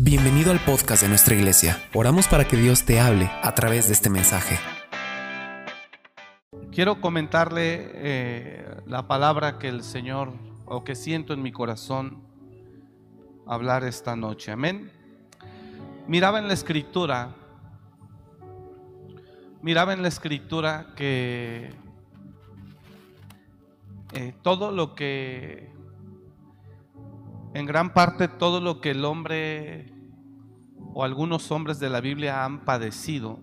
Bienvenido al podcast de nuestra iglesia. Oramos para que Dios te hable a través de este mensaje. Quiero comentarle eh, la palabra que el Señor o que siento en mi corazón hablar esta noche. Amén. Miraba en la escritura, miraba en la escritura que eh, todo lo que en gran parte todo lo que el hombre o algunos hombres de la Biblia han padecido,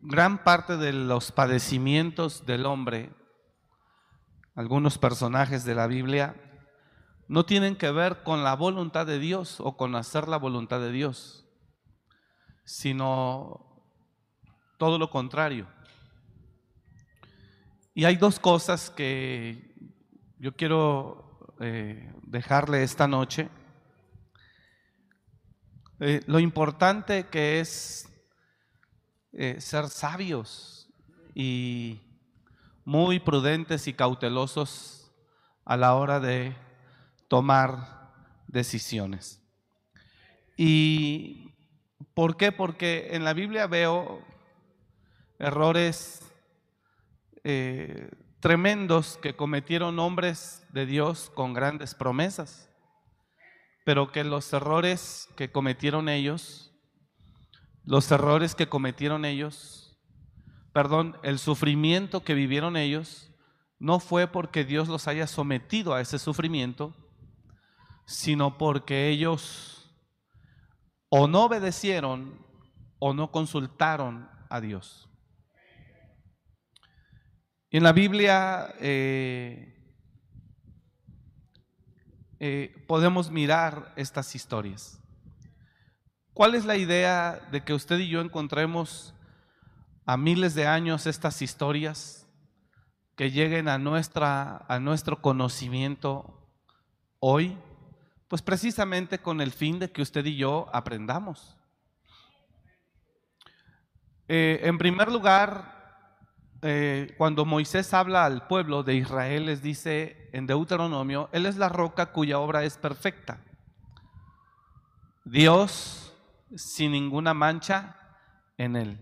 gran parte de los padecimientos del hombre, algunos personajes de la Biblia, no tienen que ver con la voluntad de Dios o con hacer la voluntad de Dios, sino todo lo contrario. Y hay dos cosas que yo quiero eh, dejarle esta noche. Eh, lo importante que es eh, ser sabios y muy prudentes y cautelosos a la hora de tomar decisiones. ¿Y por qué? Porque en la Biblia veo errores tremendos que cometieron hombres de Dios con grandes promesas, pero que los errores que cometieron ellos, los errores que cometieron ellos, perdón, el sufrimiento que vivieron ellos, no fue porque Dios los haya sometido a ese sufrimiento, sino porque ellos o no obedecieron o no consultaron a Dios. En la Biblia eh, eh, podemos mirar estas historias. ¿Cuál es la idea de que usted y yo encontremos a miles de años estas historias que lleguen a, nuestra, a nuestro conocimiento hoy? Pues precisamente con el fin de que usted y yo aprendamos. Eh, en primer lugar, eh, cuando Moisés habla al pueblo de Israel, les dice en Deuteronomio, Él es la roca cuya obra es perfecta. Dios sin ninguna mancha en Él.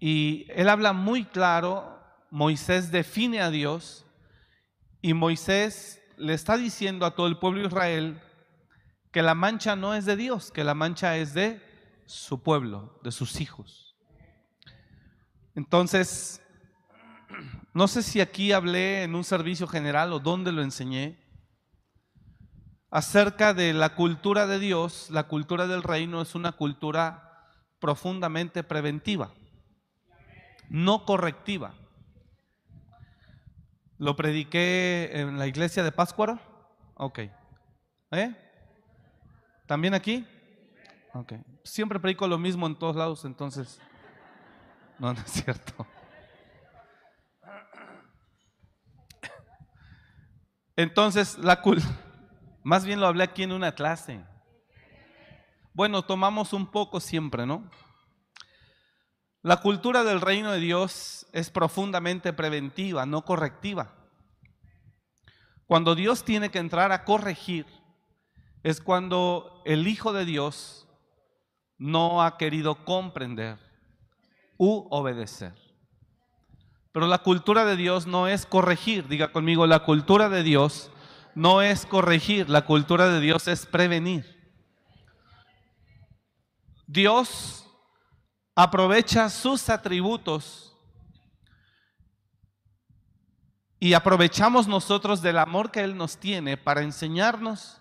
Y Él habla muy claro, Moisés define a Dios y Moisés le está diciendo a todo el pueblo de Israel que la mancha no es de Dios, que la mancha es de su pueblo, de sus hijos. Entonces, no sé si aquí hablé en un servicio general o dónde lo enseñé, acerca de la cultura de Dios. La cultura del reino es una cultura profundamente preventiva, no correctiva. ¿Lo prediqué en la iglesia de Páscuaro? Ok. ¿Eh? ¿También aquí? Ok. Siempre predico lo mismo en todos lados, entonces. No, no es cierto. Entonces, la cul más bien lo hablé aquí en una clase. Bueno, tomamos un poco siempre, ¿no? La cultura del reino de Dios es profundamente preventiva, no correctiva. Cuando Dios tiene que entrar a corregir, es cuando el Hijo de Dios no ha querido comprender u obedecer. Pero la cultura de Dios no es corregir, diga conmigo, la cultura de Dios no es corregir, la cultura de Dios es prevenir. Dios aprovecha sus atributos y aprovechamos nosotros del amor que Él nos tiene para enseñarnos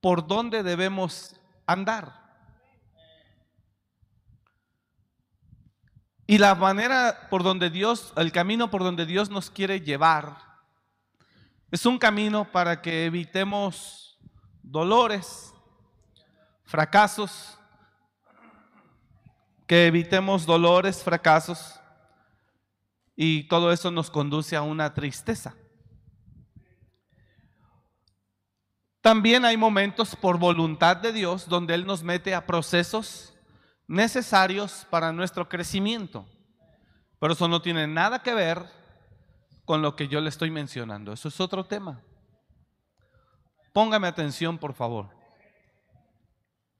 por dónde debemos andar. Y la manera por donde Dios, el camino por donde Dios nos quiere llevar, es un camino para que evitemos dolores, fracasos, que evitemos dolores, fracasos, y todo eso nos conduce a una tristeza. También hay momentos por voluntad de Dios donde Él nos mete a procesos necesarios para nuestro crecimiento. Pero eso no tiene nada que ver con lo que yo le estoy mencionando. Eso es otro tema. Póngame atención, por favor.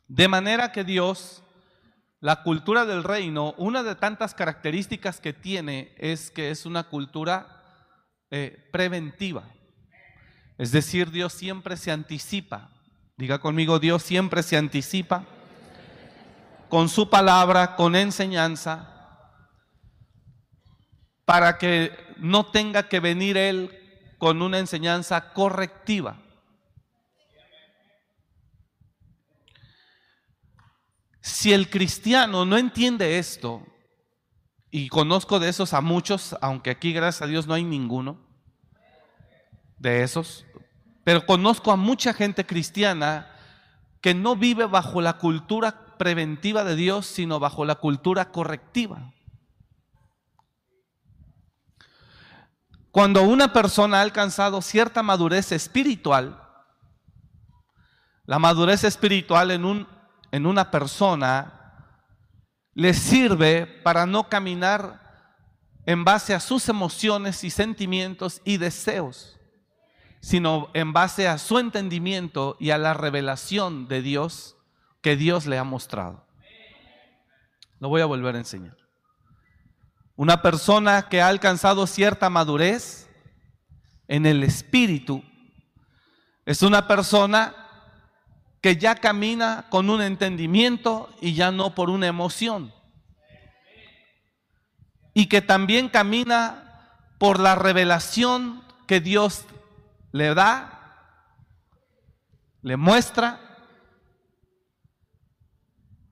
De manera que Dios, la cultura del reino, una de tantas características que tiene es que es una cultura eh, preventiva. Es decir, Dios siempre se anticipa. Diga conmigo, Dios siempre se anticipa con su palabra, con enseñanza, para que no tenga que venir Él con una enseñanza correctiva. Si el cristiano no entiende esto, y conozco de esos a muchos, aunque aquí gracias a Dios no hay ninguno de esos, pero conozco a mucha gente cristiana que no vive bajo la cultura preventiva de Dios, sino bajo la cultura correctiva. Cuando una persona ha alcanzado cierta madurez espiritual, la madurez espiritual en, un, en una persona le sirve para no caminar en base a sus emociones y sentimientos y deseos, sino en base a su entendimiento y a la revelación de Dios que Dios le ha mostrado. Lo voy a volver a enseñar. Una persona que ha alcanzado cierta madurez en el espíritu es una persona que ya camina con un entendimiento y ya no por una emoción. Y que también camina por la revelación que Dios le da, le muestra,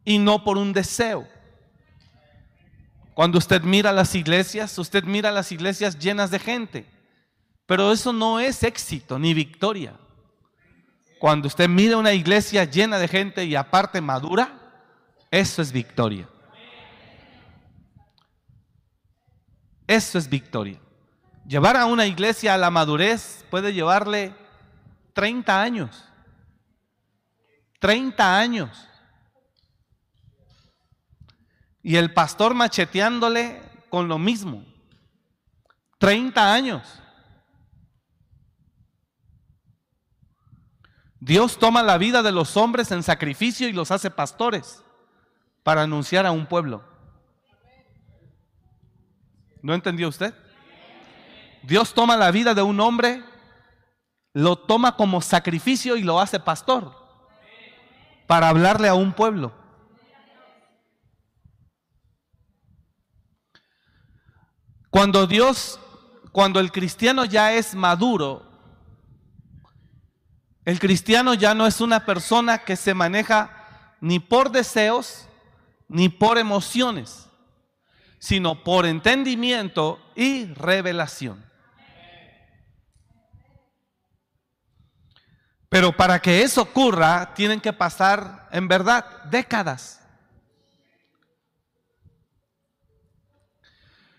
y no por un deseo. Cuando usted mira las iglesias, usted mira las iglesias llenas de gente, pero eso no es éxito ni victoria. Cuando usted mira una iglesia llena de gente y aparte madura, eso es victoria. Eso es victoria. Llevar a una iglesia a la madurez puede llevarle 30 años. 30 años. Y el pastor macheteándole con lo mismo. 30 años. Dios toma la vida de los hombres en sacrificio y los hace pastores para anunciar a un pueblo. ¿No entendió usted? Dios toma la vida de un hombre, lo toma como sacrificio y lo hace pastor para hablarle a un pueblo. Cuando Dios, cuando el cristiano ya es maduro, el cristiano ya no es una persona que se maneja ni por deseos ni por emociones, sino por entendimiento y revelación. Pero para que eso ocurra, tienen que pasar, en verdad, décadas.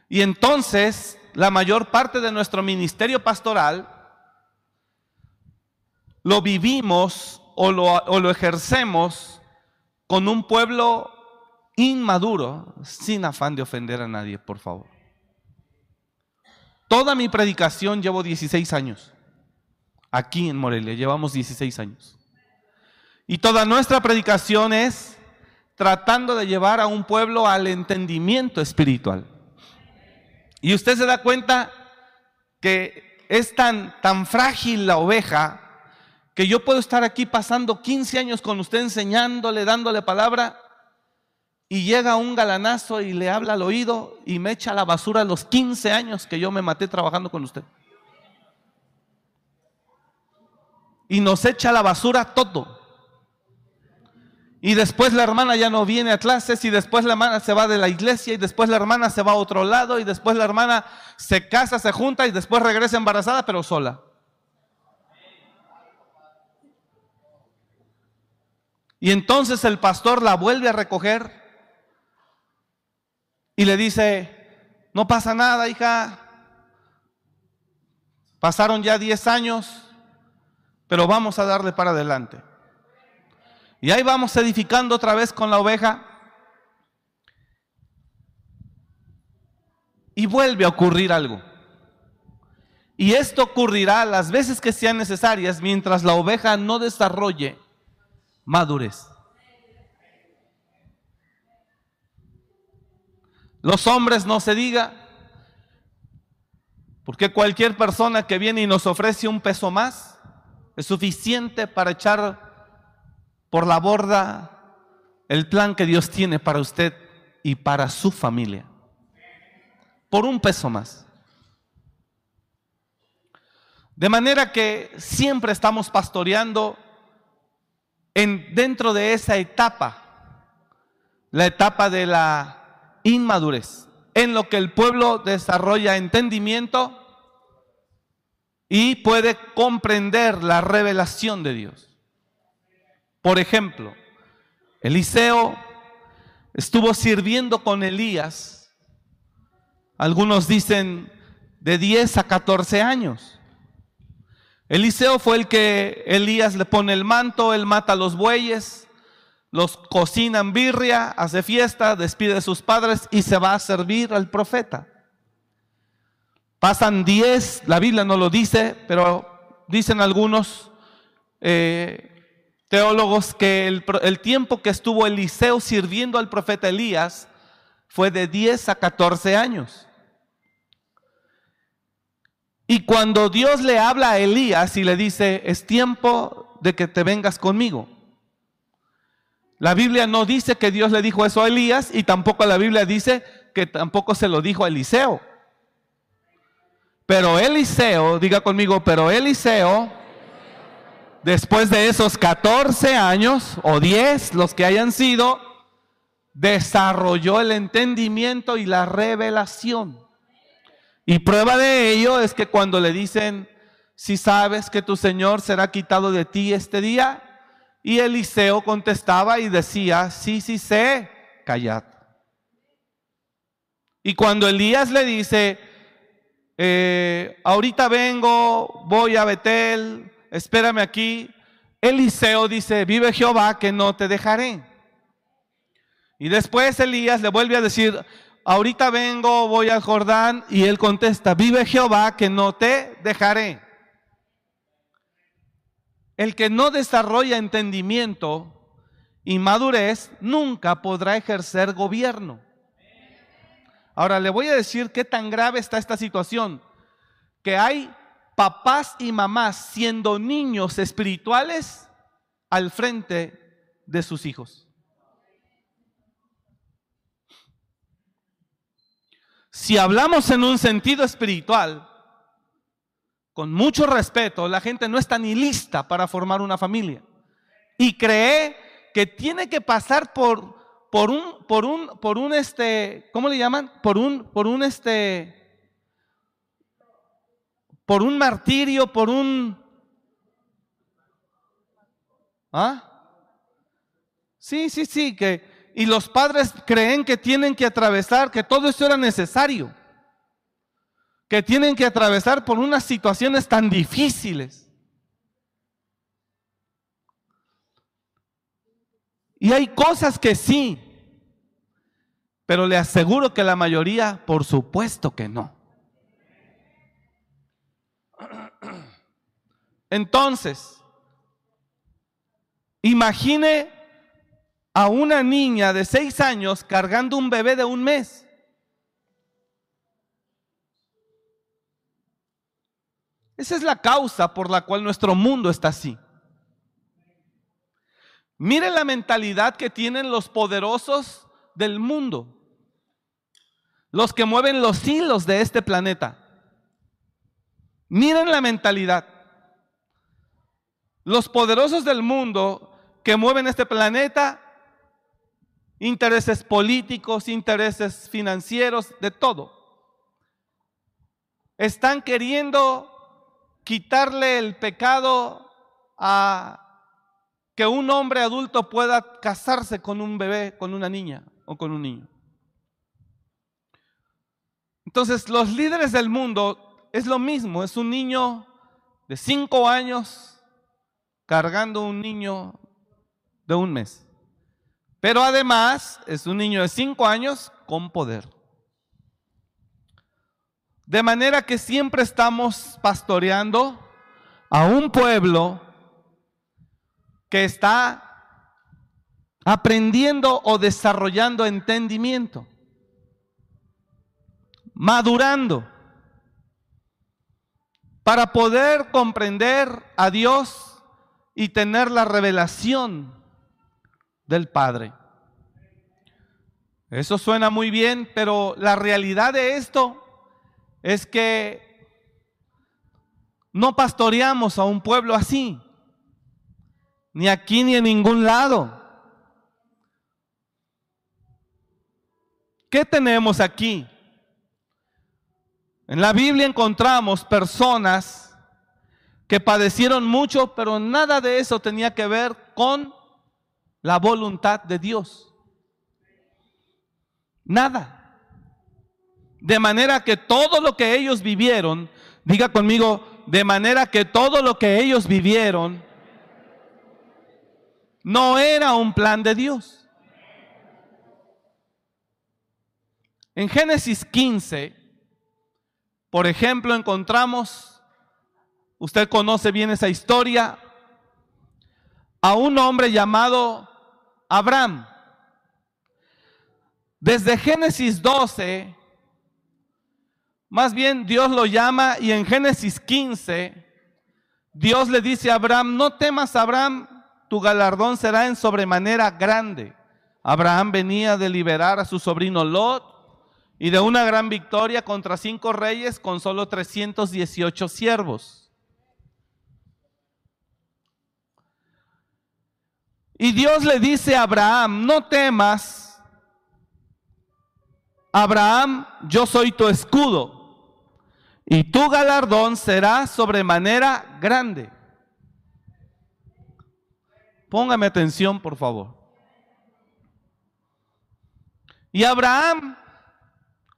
Y entonces, la mayor parte de nuestro ministerio pastoral lo vivimos o lo, ejercemos con un pueblo inmaduro, sin afán de ofender a nadie, por favor. Toda mi predicación llevo 16 años. Aquí en Morelia llevamos 16 años. Y toda nuestra predicación es tratando de llevar a un pueblo al entendimiento espiritual. Y usted se da cuenta que es tan, tan frágil la oveja que yo puedo estar aquí pasando 15 años con usted enseñándole, dándole palabra, y llega un galanazo y le habla al oído y me echa la basura los 15 años que yo me maté trabajando con usted. Y nos echa la basura todo. Y después la hermana ya no viene a clases y después la hermana se va de la iglesia y después la hermana se va a otro lado y después la hermana se casa, se junta y después regresa embarazada pero sola. Y entonces el pastor la vuelve a recoger y le dice, no pasa nada, hija. Pasaron ya 10 años, pero vamos a darle para adelante. Y ahí vamos edificando otra vez con la oveja. Y vuelve a ocurrir algo. Y esto ocurrirá las veces que sean necesarias mientras la oveja no desarrolle madurez. Los hombres no se diga, porque cualquier persona que viene y nos ofrece un peso más es suficiente para echar por la borda el plan que Dios tiene para usted y para su familia. Por un peso más. De manera que siempre estamos pastoreando en, dentro de esa etapa, la etapa de la inmadurez, en lo que el pueblo desarrolla entendimiento y puede comprender la revelación de Dios. Por ejemplo, Eliseo estuvo sirviendo con Elías, algunos dicen de 10 a 14 años. Eliseo fue el que Elías le pone el manto, él mata a los bueyes, los cocinan birria, hace fiesta, despide a sus padres y se va a servir al profeta. Pasan diez, la Biblia no lo dice, pero dicen algunos eh, teólogos que el, tiempo que estuvo Eliseo sirviendo al profeta Elías fue de 10 a 14 años. Y cuando Dios le habla a Elías y le dice, es tiempo de que te vengas conmigo. La Biblia no dice que Dios le dijo eso a Elías y tampoco la Biblia dice que tampoco se lo dijo a Eliseo. Pero Eliseo, diga conmigo, pero Eliseo, después de esos 14 años o 10, los que hayan sido, desarrolló el entendimiento y la revelación. Y prueba de ello es que cuando le dicen, si sabes que tu Señor será quitado de ti este día, y Eliseo contestaba y decía, sí, sí sé, callad. Y cuando Elías le dice, eh, ahorita vengo, voy a Betel, espérame aquí, Eliseo dice, vive Jehová que no te dejaré. Y después Elías le vuelve a decir, ahorita vengo, voy al Jordán, y él contesta, vive Jehová que no te dejaré. El que no desarrolla entendimiento y madurez nunca podrá ejercer gobierno. Ahora le voy a decir qué tan grave está esta situación, que hay papás y mamás siendo niños espirituales al frente de sus hijos. Si hablamos en un sentido espiritual, con mucho respeto, la gente no está ni lista para formar una familia. Y cree que tiene que pasar por, por un, por un, por un este, ¿cómo le llaman? Por un, por un este, por un martirio, por un, ¿ah? Sí, sí, sí, que, y los padres creen que tienen que atravesar, que todo eso era necesario que tienen que atravesar por unas situaciones tan difíciles. Y hay cosas que sí, pero le aseguro que la mayoría, por supuesto que no. Entonces, imagine a una niña de seis años cargando un bebé de un mes. Esa es la causa por la cual nuestro mundo está así. Miren la mentalidad que tienen los poderosos del mundo, los que mueven los hilos de este planeta. Miren la mentalidad. Los poderosos del mundo que mueven este planeta, intereses políticos, intereses financieros, de todo, están queriendo quitarle el pecado a que un hombre adulto pueda casarse con un bebé, con una niña o con un niño. Entonces, los líderes del mundo es lo mismo, es un niño de cinco años cargando un niño de un mes. Pero además es un niño de cinco años con poder. De manera que siempre estamos pastoreando a un pueblo que está aprendiendo o desarrollando entendimiento, madurando, para poder comprender a Dios y tener la revelación del Padre. Eso suena muy bien, pero la realidad de esto es que no pastoreamos a un pueblo así, ni aquí ni en ningún lado. ¿Qué tenemos aquí? En la Biblia encontramos personas que padecieron mucho, pero nada de eso tenía que ver con la voluntad de Dios. Nada. De manera que todo lo que ellos vivieron, diga conmigo, de manera que todo lo que ellos vivieron no era un plan de Dios. En Génesis 15, por ejemplo, encontramos, usted conoce bien esa historia, a un hombre llamado Abraham. Desde Génesis 12, más bien Dios lo llama y en Génesis 15, Dios le dice a Abraham, no temas Abraham, tu galardón será en sobremanera grande. Abraham venía de liberar a su sobrino Lot y de una gran victoria contra cinco reyes con solo 318 siervos. Y Dios le dice a Abraham, no temas, Abraham, yo soy tu escudo, y tu galardón será sobremanera grande. Póngame atención, por favor. Y Abraham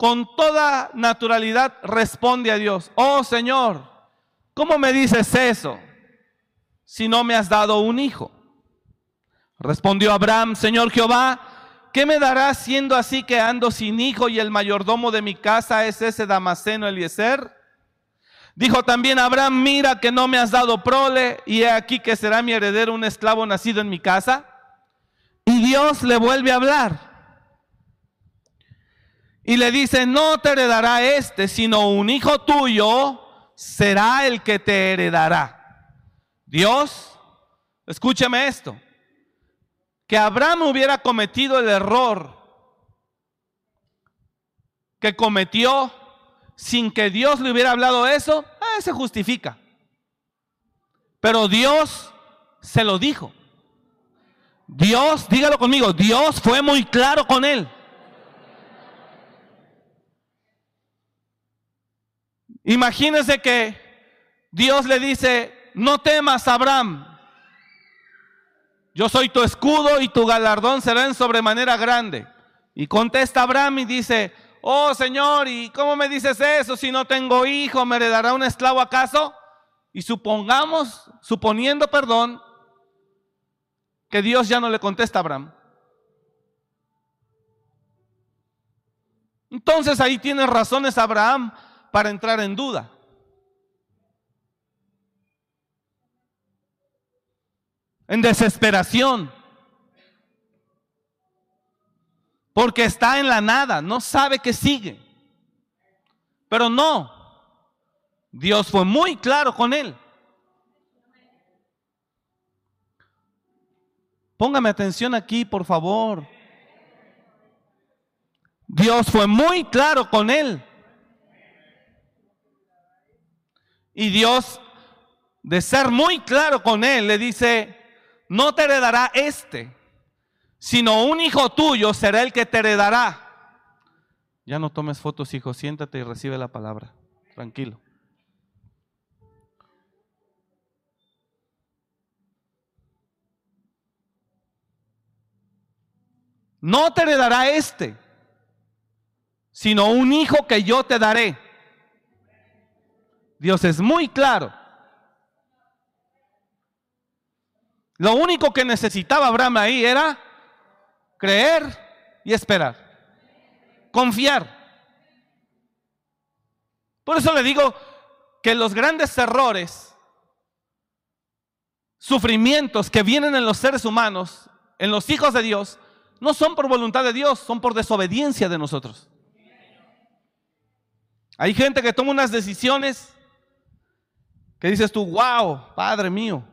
con toda naturalidad responde a Dios, oh Señor, ¿cómo me dices eso si no me has dado un hijo? Respondió Abraham, Señor Jehová, ¿qué me darás siendo así que ando sin hijo y el mayordomo de mi casa es ese Damaseno Eliezer? Dijo también Abraham, mira que no me has dado prole y he aquí que será mi heredero un esclavo nacido en mi casa. Y Dios le vuelve a hablar. Y le dice, no te heredará este, sino un hijo tuyo será el que te heredará. Dios, escúcheme esto, que Abraham hubiera cometido el error que cometió sin que Dios le hubiera hablado eso, eh, se justifica. Pero Dios se lo dijo. Dios, dígalo conmigo, Dios fue muy claro con él. Imagínense que Dios le dice, no temas, Abraham. Yo soy tu escudo y tu galardón será en sobremanera grande. Y contesta Abraham y dice, oh Señor, ¿y cómo me dices eso? Si no tengo hijo, ¿me heredará un esclavo acaso? Y supongamos, suponiendo, perdón, que Dios ya no le contesta a Abraham. Entonces ahí tiene razones Abraham para entrar en duda. En desesperación. Porque está en la nada, no sabe que sigue. Pero no, Dios fue muy claro con él. Póngame atención aquí, por favor. Dios fue muy claro con él. Y Dios, de ser muy claro con él, le dice, no te heredará este, sino un hijo tuyo será el que te heredará. Ya no tomes fotos, hijo, siéntate y recibe la palabra. Tranquilo. No te heredará este, sino un hijo que yo te daré. Dios es muy claro. Lo único que necesitaba Abraham ahí era creer y esperar. Confiar. Por eso le digo que los grandes errores, sufrimientos que vienen en los seres humanos, en los hijos de Dios, no son por voluntad de Dios, son por desobediencia de nosotros. Hay gente que toma unas decisiones que dices tú, wow, Padre mío.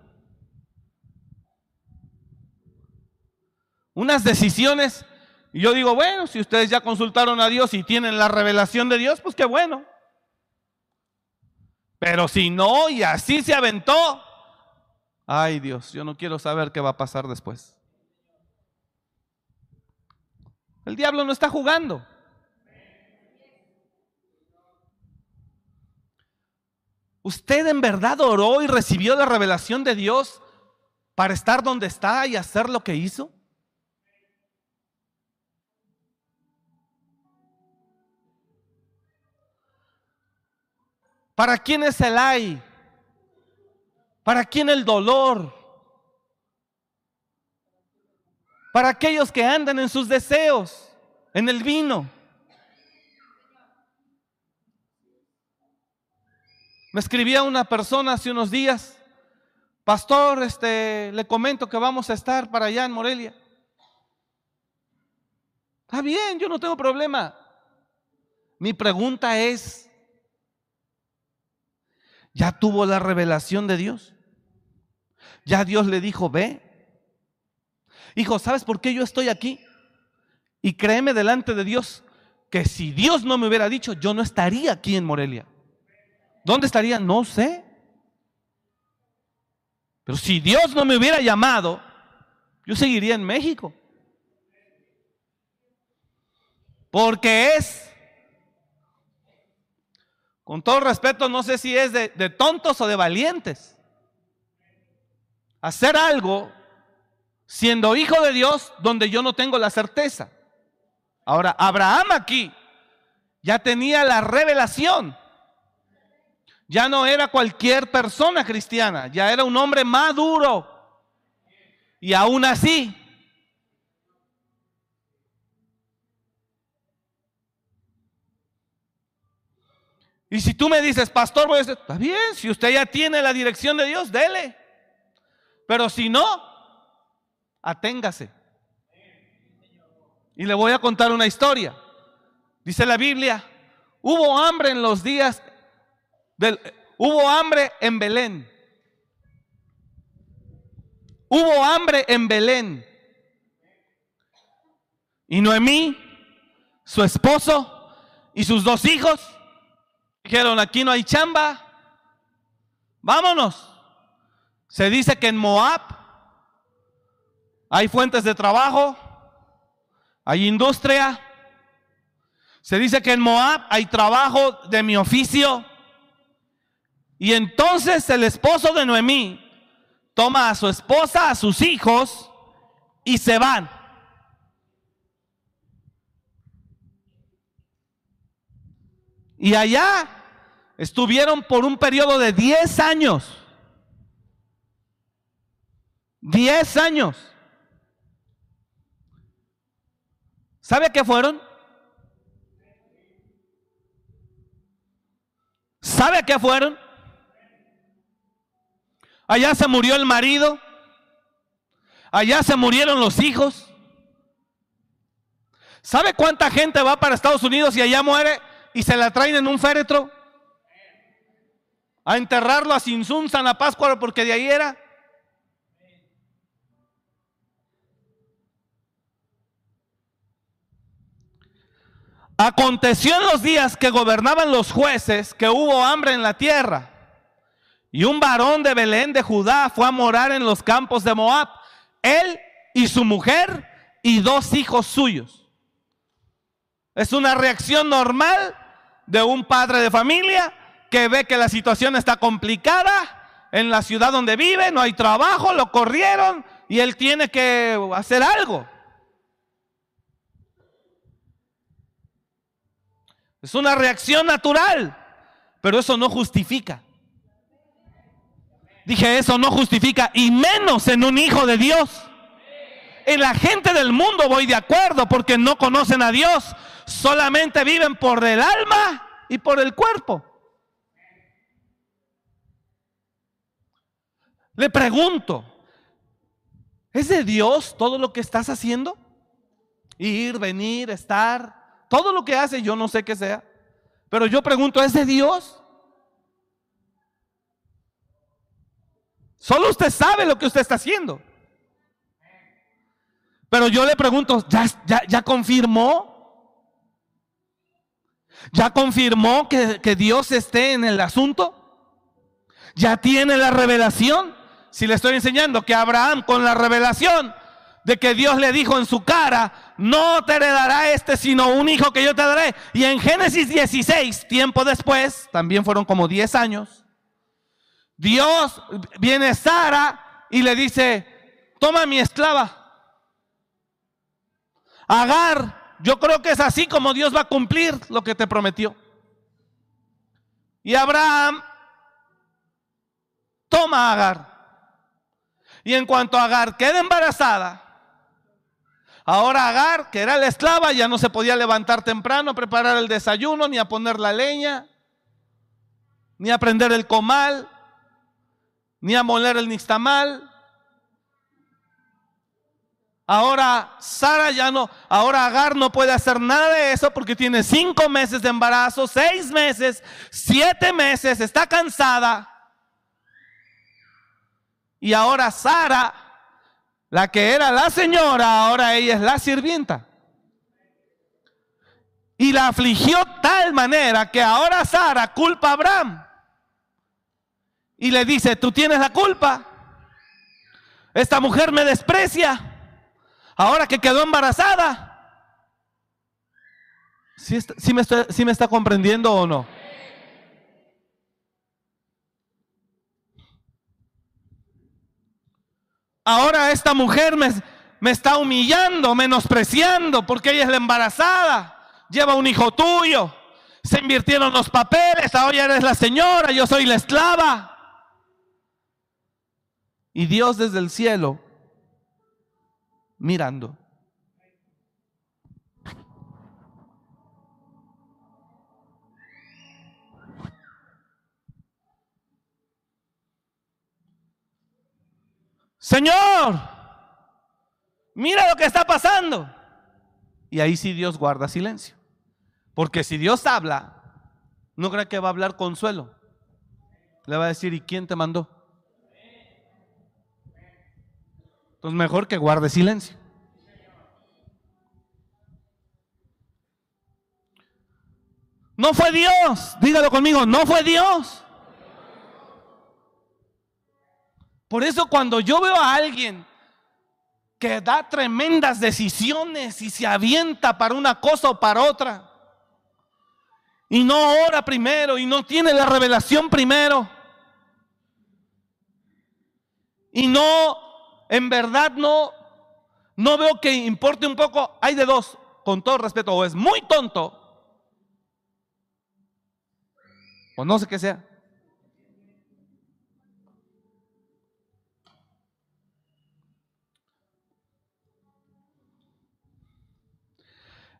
Unas decisiones, y yo digo, bueno, si ustedes ya consultaron a Dios y tienen la revelación de Dios, pues qué bueno. Pero si no, y así se aventó, ay Dios, yo no quiero saber qué va a pasar después. El diablo no está jugando. ¿Usted en verdad oró y recibió la revelación de Dios para estar donde está y hacer lo que hizo? ¿Para quién es el ay? ¿Para quién el dolor? Para aquellos que andan en sus deseos, en el vino. Me escribía una persona hace unos días, pastor, este, le comento que vamos a estar para allá en Morelia. Está bien, yo no tengo problema. Mi pregunta es, ¿ya tuvo la revelación de Dios? ¿Ya Dios le dijo, ve? Hijo, ¿sabes por qué yo estoy aquí? Y créeme delante de Dios que si Dios no me hubiera dicho, yo no estaría aquí en Morelia. ¿Dónde estaría? No sé. Pero si Dios no me hubiera llamado, yo seguiría en México. Porque es, con todo respeto, no sé si es de, de tontos o de valientes, hacer algo siendo hijo de Dios donde yo no tengo la certeza. Ahora, Abraham aquí ya tenía la revelación ya no era cualquier persona cristiana, ya era un hombre maduro. Y aún así, y si tú me dices, pastor, voy a decir, está bien, si usted ya tiene la dirección de Dios, dele. Pero si no, aténgase. Y le voy a contar una historia. Dice la Biblia, hubo hambre en los días hubo hambre en Belén. Hubo hambre en Belén. Y Noemí, su esposo y sus dos hijos dijeron, aquí no hay chamba, vámonos. Se dice que en Moab hay fuentes de trabajo, hay industria. Se dice que en Moab hay trabajo de mi oficio. Y entonces el esposo de Noemí toma a su esposa, a sus hijos y se van. Y allá estuvieron por un periodo de 10 años. 10 años. ¿Sabe qué fueron? ¿Sabe qué fueron? Allá se murió el marido. Allá se murieron los hijos. ¿Sabe cuánta gente va para Estados Unidos y allá muere y se la traen en un féretro? A enterrarlo a Sinsun, San Pascua, porque de ahí era. Aconteció en los días que gobernaban los jueces que hubo hambre en la tierra. Y un varón de Belén de Judá fue a morar en los campos de Moab, él y su mujer y dos hijos suyos. Es una reacción normal de un padre de familia que ve que la situación está complicada en la ciudad donde vive, no hay trabajo, lo corrieron y él tiene que hacer algo. Es una reacción natural, pero eso no justifica. Dije, eso no justifica, y menos en un hijo de Dios. En la gente del mundo voy de acuerdo porque no conocen a Dios. Solamente viven por el alma y por el cuerpo. Le pregunto, ¿es de Dios todo lo que estás haciendo? Ir, venir, estar, todo lo que hace, yo no sé qué sea. Pero yo pregunto, ¿es de Dios? Solo usted sabe lo que usted está haciendo. Pero yo le pregunto, ¿ya, ya, confirmó? ¿Ya confirmó que, que Dios esté en el asunto? ¿Ya tiene la revelación? Si le estoy enseñando que Abraham con la revelación de que Dios le dijo en su cara, no te heredará este, sino un hijo que yo te daré. Y en Génesis 16, tiempo después, también fueron como 10 años, Dios viene Sara y le dice, toma mi esclava. Agar, yo creo que es así como Dios va a cumplir lo que te prometió. Y Abraham toma a Agar. Y en cuanto Agar queda embarazada, ahora Agar, que era la esclava, ya no se podía levantar temprano preparar el desayuno, ni a poner la leña, ni a prender el comal, ni a moler el nixtamal. Ahora Sara ya no, ahora Agar no puede hacer nada de eso porque tiene cinco meses de embarazo, seis meses, siete meses, está cansada. Y ahora Sara, la que era la señora, ahora ella es la sirvienta. Y la afligió tal manera que ahora Sara culpa a Abraham. Y le dice, tú tienes la culpa. Esta mujer me desprecia. Ahora que quedó embarazada. ¿Sí, me, me está comprendiendo o no? Ahora esta mujer me, me está humillando, menospreciando, porque ella es la embarazada, lleva un hijo tuyo, se invirtieron los papeles, ahora eres la señora, yo soy la esclava. Y Dios desde el cielo mirando. Señor, mira lo que está pasando. Y ahí sí Dios guarda silencio. Porque si Dios habla, no cree que va a hablar consuelo. Le va a decir, ¿y quién te mandó? Entonces mejor que guarde silencio. No fue Dios, dígalo conmigo, no fue Dios. Por eso cuando yo veo a alguien que da tremendas decisiones y se avienta para una cosa o para otra, y no ora primero y no tiene la revelación primero, y no, en verdad no, no veo que importe un poco, hay de dos, con todo respeto, o es muy tonto, o no sé qué sea.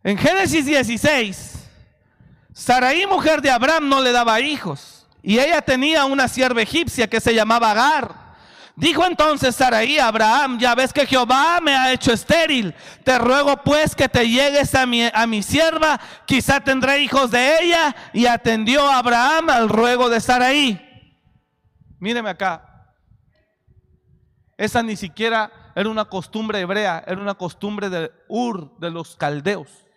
En Génesis 16, Saraí, mujer de Abraham, no le daba hijos. Y ella tenía una sierva egipcia que se llamaba Agar. Dijo entonces Saraí a Abraham, ya ves que Jehová me ha hecho estéril. Te ruego pues que te llegues a mi, a mi sierva, quizá tendré hijos de ella. Y atendió Abraham al ruego de Saraí. Míreme acá. Esa ni siquiera era una costumbre hebrea, era una costumbre de Ur, de los caldeos.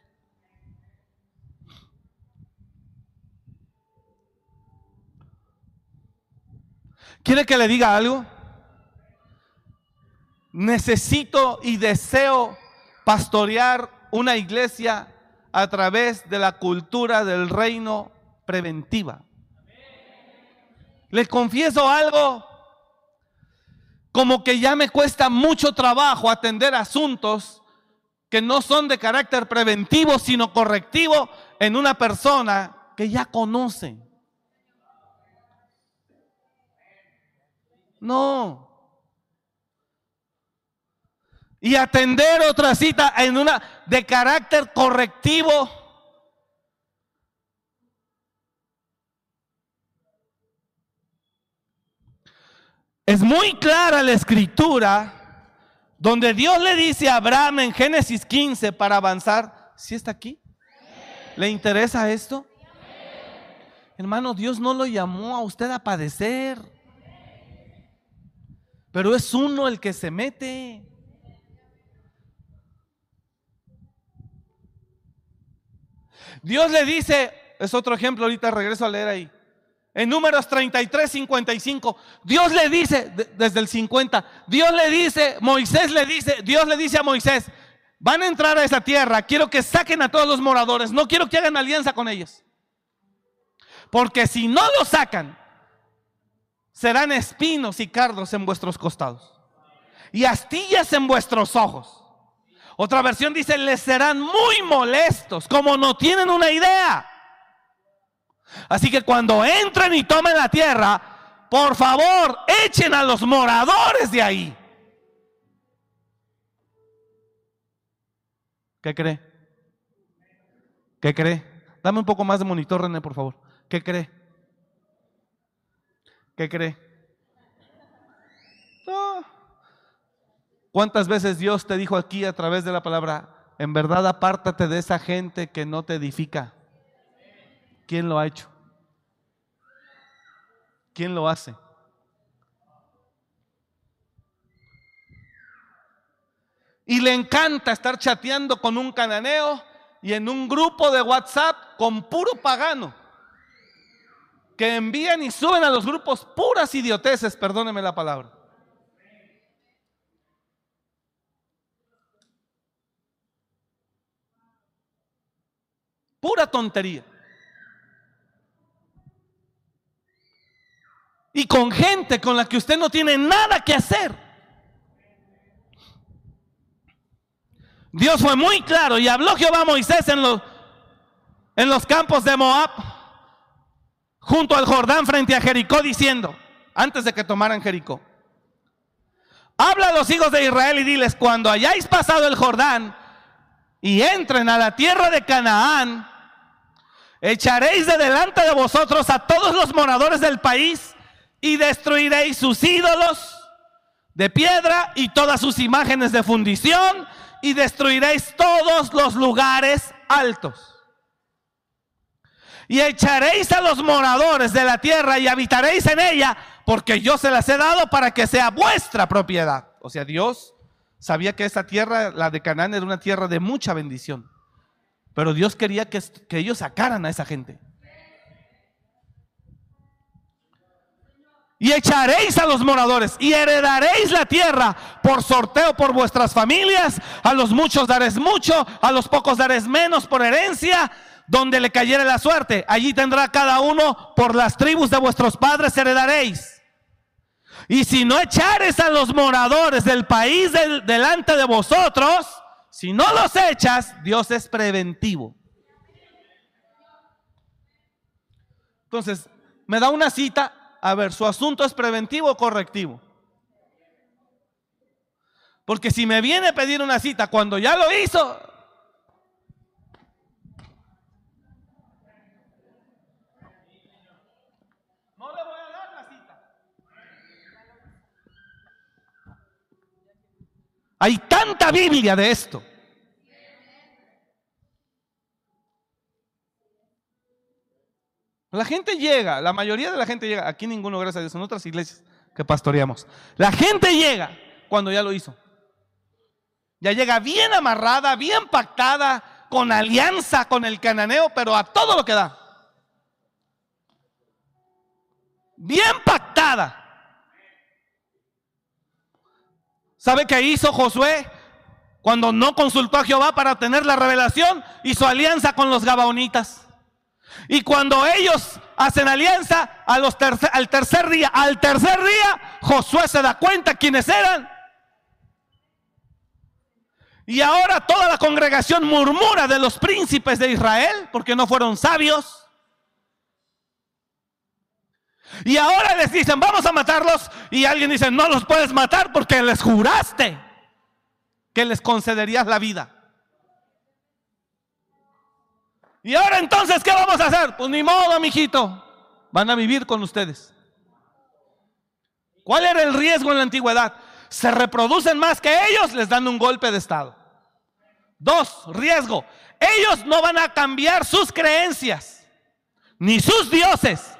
¿Quiere que le diga algo? Necesito y deseo pastorear una iglesia a través de la cultura del reino preventiva. Les confieso algo, como que ya me cuesta mucho trabajo atender asuntos que no son de carácter preventivo, sino correctivo en una persona que ya conoce. No. Y atender otra cita en una de carácter correctivo. Es muy clara la escritura donde Dios le dice a Abraham en Génesis 15 para avanzar, ¿sí está aquí? ¿Le interesa esto? Hermano, Dios no lo llamó a usted a padecer. Pero es uno el que se mete. Dios le dice, es otro ejemplo, ahorita regreso a leer ahí. En números 33, 55, Dios le dice, desde el 50, Dios le dice, Moisés le dice, Dios le dice a Moisés, van a entrar a esa tierra, quiero que saquen a todos los moradores, no quiero que hagan alianza con ellos. Porque si no lo sacan, serán espinos y cardos en vuestros costados y astillas en vuestros ojos. Otra versión dice, les serán muy molestos, como no tienen una idea. Así que cuando entren y tomen la tierra, por favor, echen a los moradores de ahí. ¿Qué cree? ¿Qué cree? Dame un poco más de monitor, René, por favor. ¿Qué cree? ¿Qué cree? ¿Cuántas veces Dios te dijo aquí a través de la palabra, en verdad apártate de esa gente que no te edifica? ¿Quién lo ha hecho? ¿Quién lo hace? Y le encanta estar chateando con un cananeo y en un grupo de WhatsApp con puro pagano que envían y suben a los grupos puras idioteces, perdóneme la palabra. Pura tontería. Y con gente con la que usted no tiene nada que hacer. Dios fue muy claro y habló Jehová a Moisés en los, en los campos de Moab junto al Jordán frente a Jericó diciendo, antes de que tomaran Jericó, habla a los hijos de Israel y diles, cuando hayáis pasado el Jordán y entren a la tierra de Canaán, echaréis de delante de vosotros a todos los moradores del país y destruiréis sus ídolos de piedra y todas sus imágenes de fundición y destruiréis todos los lugares altos y echaréis a los moradores de la tierra y habitaréis en ella, porque yo se las he dado para que sea vuestra propiedad. O sea, Dios sabía que esa tierra, la de Canaán, era una tierra de mucha bendición. Pero Dios quería que, que ellos sacaran a esa gente. Y echaréis a los moradores y heredaréis la tierra por sorteo por vuestras familias. A los muchos daréis mucho, a los pocos daréis menos por herencia donde le cayere la suerte, allí tendrá cada uno por las tribus de vuestros padres heredaréis. Y si no echares a los moradores del país delante de vosotros, si no los echas, Dios es preventivo. Entonces, me da una cita, a ver, ¿su asunto es preventivo o correctivo? Porque si me viene a pedir una cita cuando ya lo hizo, Hay tanta Biblia de esto. La gente llega, la mayoría de la gente llega, aquí ninguno, gracias a Dios, en otras iglesias que pastoreamos. La gente llega cuando ya lo hizo. Ya llega bien amarrada, bien pactada, con alianza con el cananeo, pero a todo lo que da. Bien pactada. ¿Sabe qué hizo Josué? Cuando no consultó a Jehová para tener la revelación, hizo alianza con los gabaonitas. Y cuando ellos hacen alianza al tercer día, al tercer día, Josué se da cuenta quiénes eran. Y ahora toda la congregación murmura de los príncipes de Israel porque no fueron sabios. Y ahora les dicen, vamos a matarlos. Y alguien dice, no los puedes matar porque les juraste que les concederías la vida. Y ahora entonces, ¿qué vamos a hacer? Pues ni modo, mijito. Van a vivir con ustedes. ¿Cuál era el riesgo en la antigüedad? Se reproducen más que ellos, les dan un golpe de Estado. Dos, riesgo. Ellos no van a cambiar sus creencias, ni sus dioses.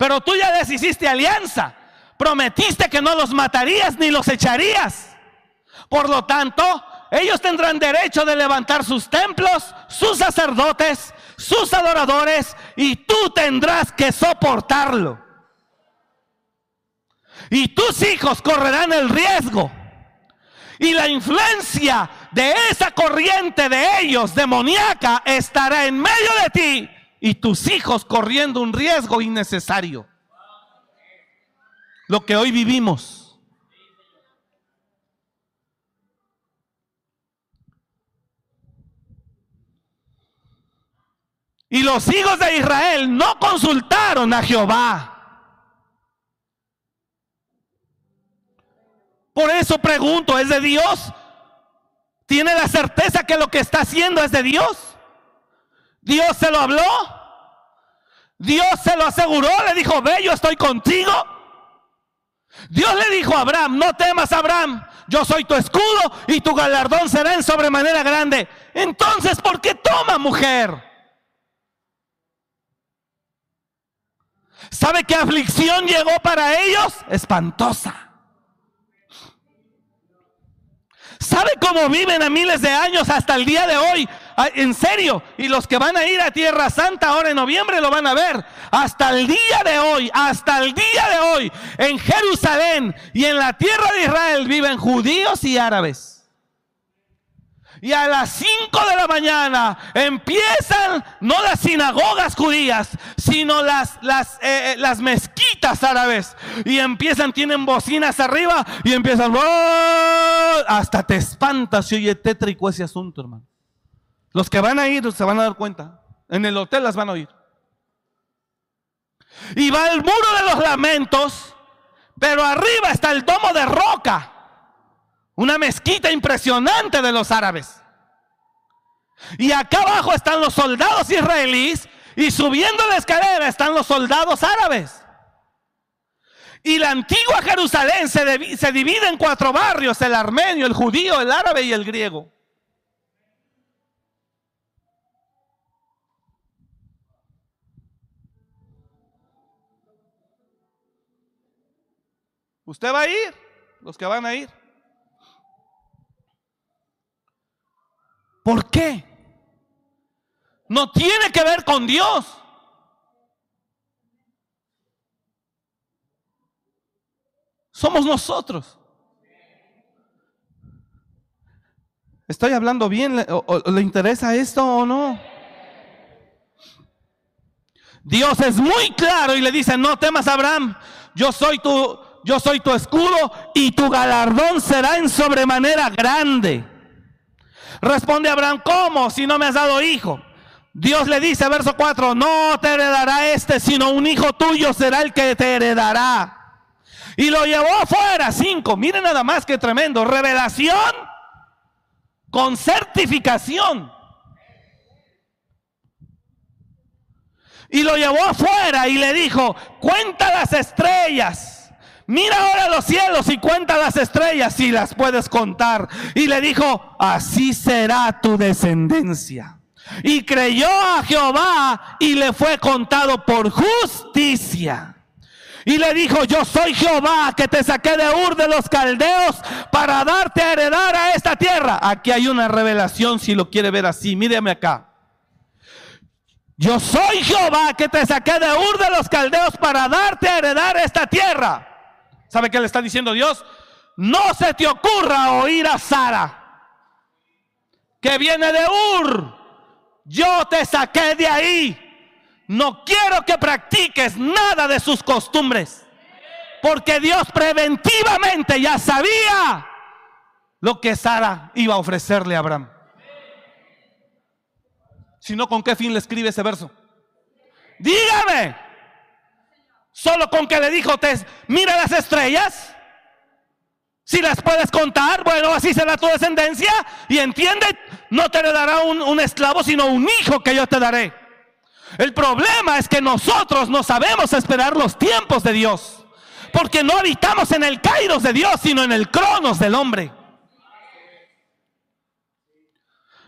Pero tú ya deshiciste alianza. Prometiste que no los matarías ni los echarías. Por lo tanto, ellos tendrán derecho de levantar sus templos, sus sacerdotes, sus adoradores, y tú tendrás que soportarlo. Y tus hijos correrán el riesgo. Y la influencia de esa corriente de ellos demoníaca estará en medio de ti y tus hijos corriendo un riesgo innecesario. Lo que hoy vivimos. Y los hijos de Israel no consultaron a Jehová. Por eso pregunto, ¿es de Dios? ¿Tiene la certeza que lo que está haciendo es de Dios? ¿Dios se lo habló? ¿Dios se lo aseguró? Le dijo, ve, yo estoy contigo. Dios le dijo a Abraham, no temas Abraham, yo soy tu escudo y tu galardón será en sobremanera grande. Entonces, ¿por qué toma mujer? ¿Sabe qué aflicción llegó para ellos? Espantosa. ¿Sabe cómo viven a miles de años hasta el día de hoy? En serio, y los que van a ir a Tierra Santa ahora en noviembre lo van a ver. Hasta el día de hoy, hasta el día de hoy, en Jerusalén y en la tierra de Israel viven judíos y árabes. Y a las 5 de la mañana empiezan no las sinagogas judías, sino las, las, eh, eh, las mezquitas árabes. Y empiezan, tienen bocinas arriba y empiezan, hasta te espantas y oye tétrico ese asunto, hermano. Los que van a ir se van a dar cuenta. En el hotel las van a oír. Y va el muro de los lamentos, pero arriba está el domo de roca. Una mezquita impresionante de los árabes. Y acá abajo están los soldados israelíes y subiendo la escalera están los soldados árabes. Y la antigua Jerusalén se, se, divide en cuatro barrios, el armenio, el judío, el árabe y el griego. Usted va a ir, los que van a ir. ¿Por qué? No tiene que ver con Dios. Somos nosotros. ¿Estoy hablando bien? ¿Le, interesa esto o no? Dios es muy claro y le dice, no temas Abraham, yo soy tu, yo soy tu escudo y tu galardón será en sobremanera grande. Responde Abraham, ¿cómo si no me has dado hijo? Dios le dice, verso 4, no te heredará este, sino un hijo tuyo será el que te heredará. Y lo llevó afuera, 5, miren nada más que tremendo, revelación con certificación. Y lo llevó afuera y le dijo, cuenta las estrellas mira ahora los cielos y cuenta las estrellas si las puedes contar. Y le dijo, así será tu descendencia. Y creyó a Jehová y le fue contado por justicia. Y le dijo, yo soy Jehová que te saqué de Ur de los caldeos para darte a heredar a esta tierra. Aquí hay una revelación si lo quiere ver así. Míreme acá. Yo soy Jehová que te saqué de Ur de los caldeos para darte a heredar esta tierra. ¿Sabe qué le está diciendo Dios? No se te ocurra oír a Sara, que viene de Ur. Yo te saqué de ahí. No quiero que practiques nada de sus costumbres. Porque Dios preventivamente ya sabía lo que Sara iba a ofrecerle a Abraham. Si no, ¿con qué fin le escribe ese verso? Dígame. Solo con que le dijo, te, mira las estrellas. Si las puedes contar, bueno, así será tu descendencia. Y entiende, no te le dará un, un esclavo, sino un hijo que yo te daré. El problema es que nosotros no sabemos esperar los tiempos de Dios. Porque no habitamos en el kairos de Dios, sino en el cronos del hombre.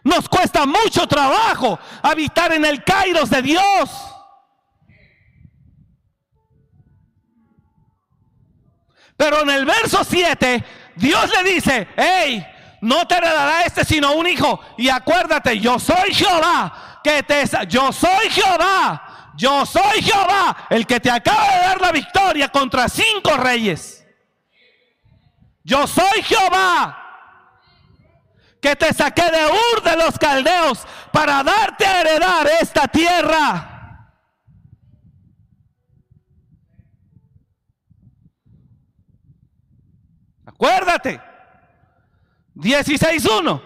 Nos cuesta mucho trabajo habitar en el kairos de Dios. Pero en el verso 7, Dios le dice, hey, no te heredará este sino un hijo. Y acuérdate, yo soy Jehová, que te yo soy Jehová, yo soy Jehová, el que te acaba de dar la victoria contra cinco reyes. Yo soy Jehová, que te saqué de Ur de los caldeos para darte a heredar esta tierra. Acuérdate. 16.1.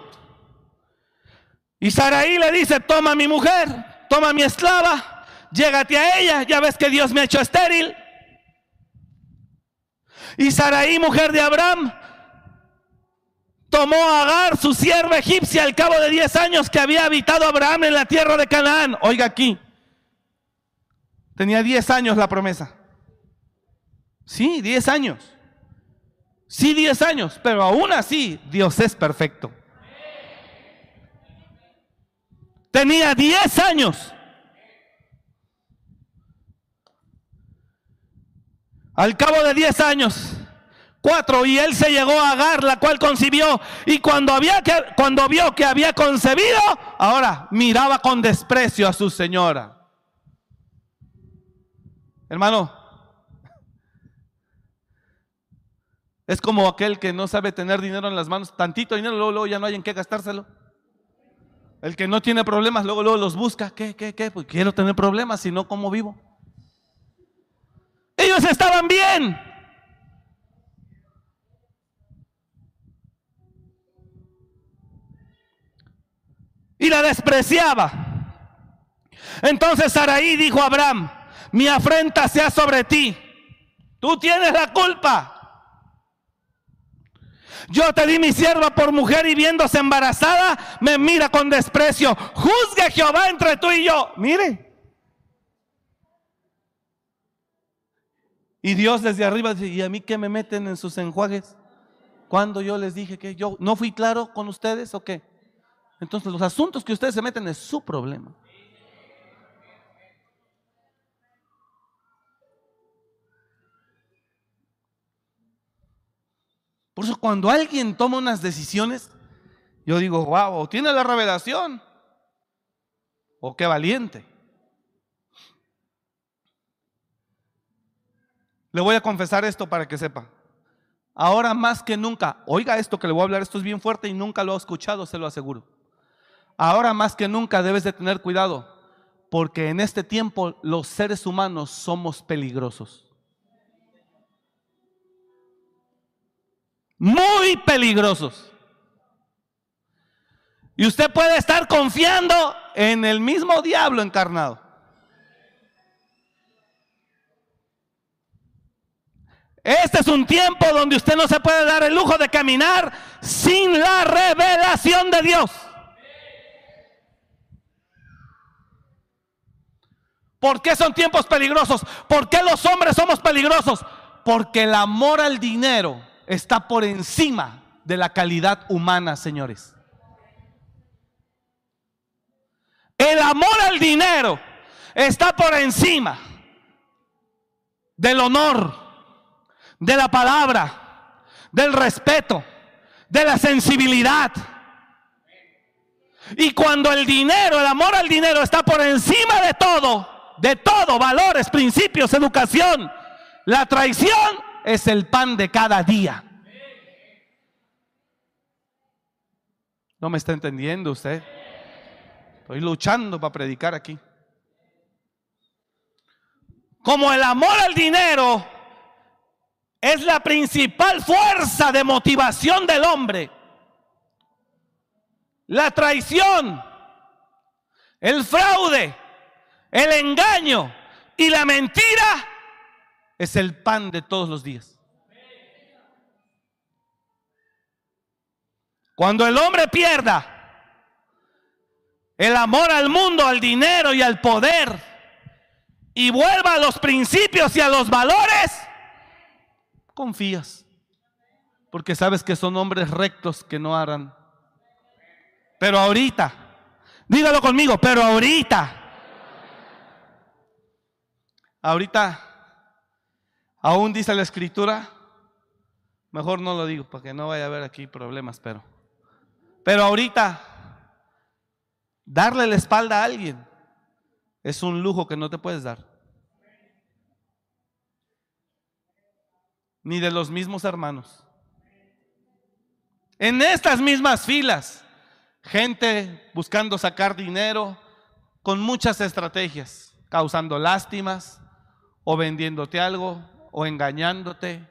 Y Saraí le dice, toma mi mujer, toma mi esclava, llégate a ella, ya ves que Dios me ha hecho estéril. Y Saraí, mujer de Abraham, tomó a Agar, su sierva egipcia, al cabo de 10 años que había habitado Abraham en la tierra de Canaán. Oiga aquí, tenía 10 años la promesa. Sí, 10 años. Sí, 10 años, pero aún así Dios es perfecto. Tenía 10 años. Al cabo de 10 años, cuatro, y él se llegó a Agar, la cual concibió, y cuando, había que, cuando vio que había concebido, ahora miraba con desprecio a su señora. Hermano, Es como aquel que no sabe tener dinero en las manos, tantito dinero, luego, luego ya no hay en qué gastárselo. El que no tiene problemas, luego, luego los busca. ¿Qué, qué, qué? Pues quiero tener problemas, si no, ¿cómo vivo? Ellos estaban bien. Y la despreciaba. Entonces Saraí dijo a Abraham, mi afrenta sea sobre ti. Tú tienes la culpa. Yo te di mi sierva por mujer y viéndose embarazada, me mira con desprecio. Juzgue Jehová entre tú y yo. Mire. Y Dios desde arriba dice, ¿y a mí qué me meten en sus enjuagues? Cuando yo les dije que yo no fui claro con ustedes o qué. Entonces los asuntos que ustedes se meten es su problema. Por eso cuando alguien toma unas decisiones, yo digo, wow, tiene la revelación. O qué valiente. Le voy a confesar esto para que sepa. Ahora más que nunca, oiga esto que le voy a hablar, esto es bien fuerte y nunca lo he escuchado, se lo aseguro. Ahora más que nunca debes de tener cuidado, porque en este tiempo los seres humanos somos peligrosos. Muy peligrosos. Y usted puede estar confiando en el mismo diablo encarnado. Este es un tiempo donde usted no se puede dar el lujo de caminar sin la revelación de Dios. ¿Por qué son tiempos peligrosos? ¿Por qué los hombres somos peligrosos? Porque el amor al dinero está por encima de la calidad humana, señores. El amor al dinero está por encima del honor, de la palabra, del respeto, de la sensibilidad. Y cuando el dinero, el amor al dinero está por encima de todo, de todo, valores, principios, educación, la traición es el pan de cada día. ¿No me está entendiendo usted? Estoy luchando para predicar aquí. Como el amor al dinero es la principal fuerza de motivación del hombre, la traición, el fraude, el engaño y la mentira es el pan de todos los días. Cuando el hombre pierda el amor al mundo, al dinero y al poder y vuelva a los principios y a los valores, confías, porque sabes que son hombres rectos que no harán. Pero ahorita, dígalo conmigo, pero ahorita, ahorita, aún dice la escritura, mejor no lo digo para que no vaya a haber aquí problemas, pero, pero ahorita, darle la espalda a alguien es un lujo que no te puedes dar. Ni de los mismos hermanos. En estas mismas filas, gente buscando sacar dinero con muchas estrategias, causando lástimas o vendiéndote algo o engañándote,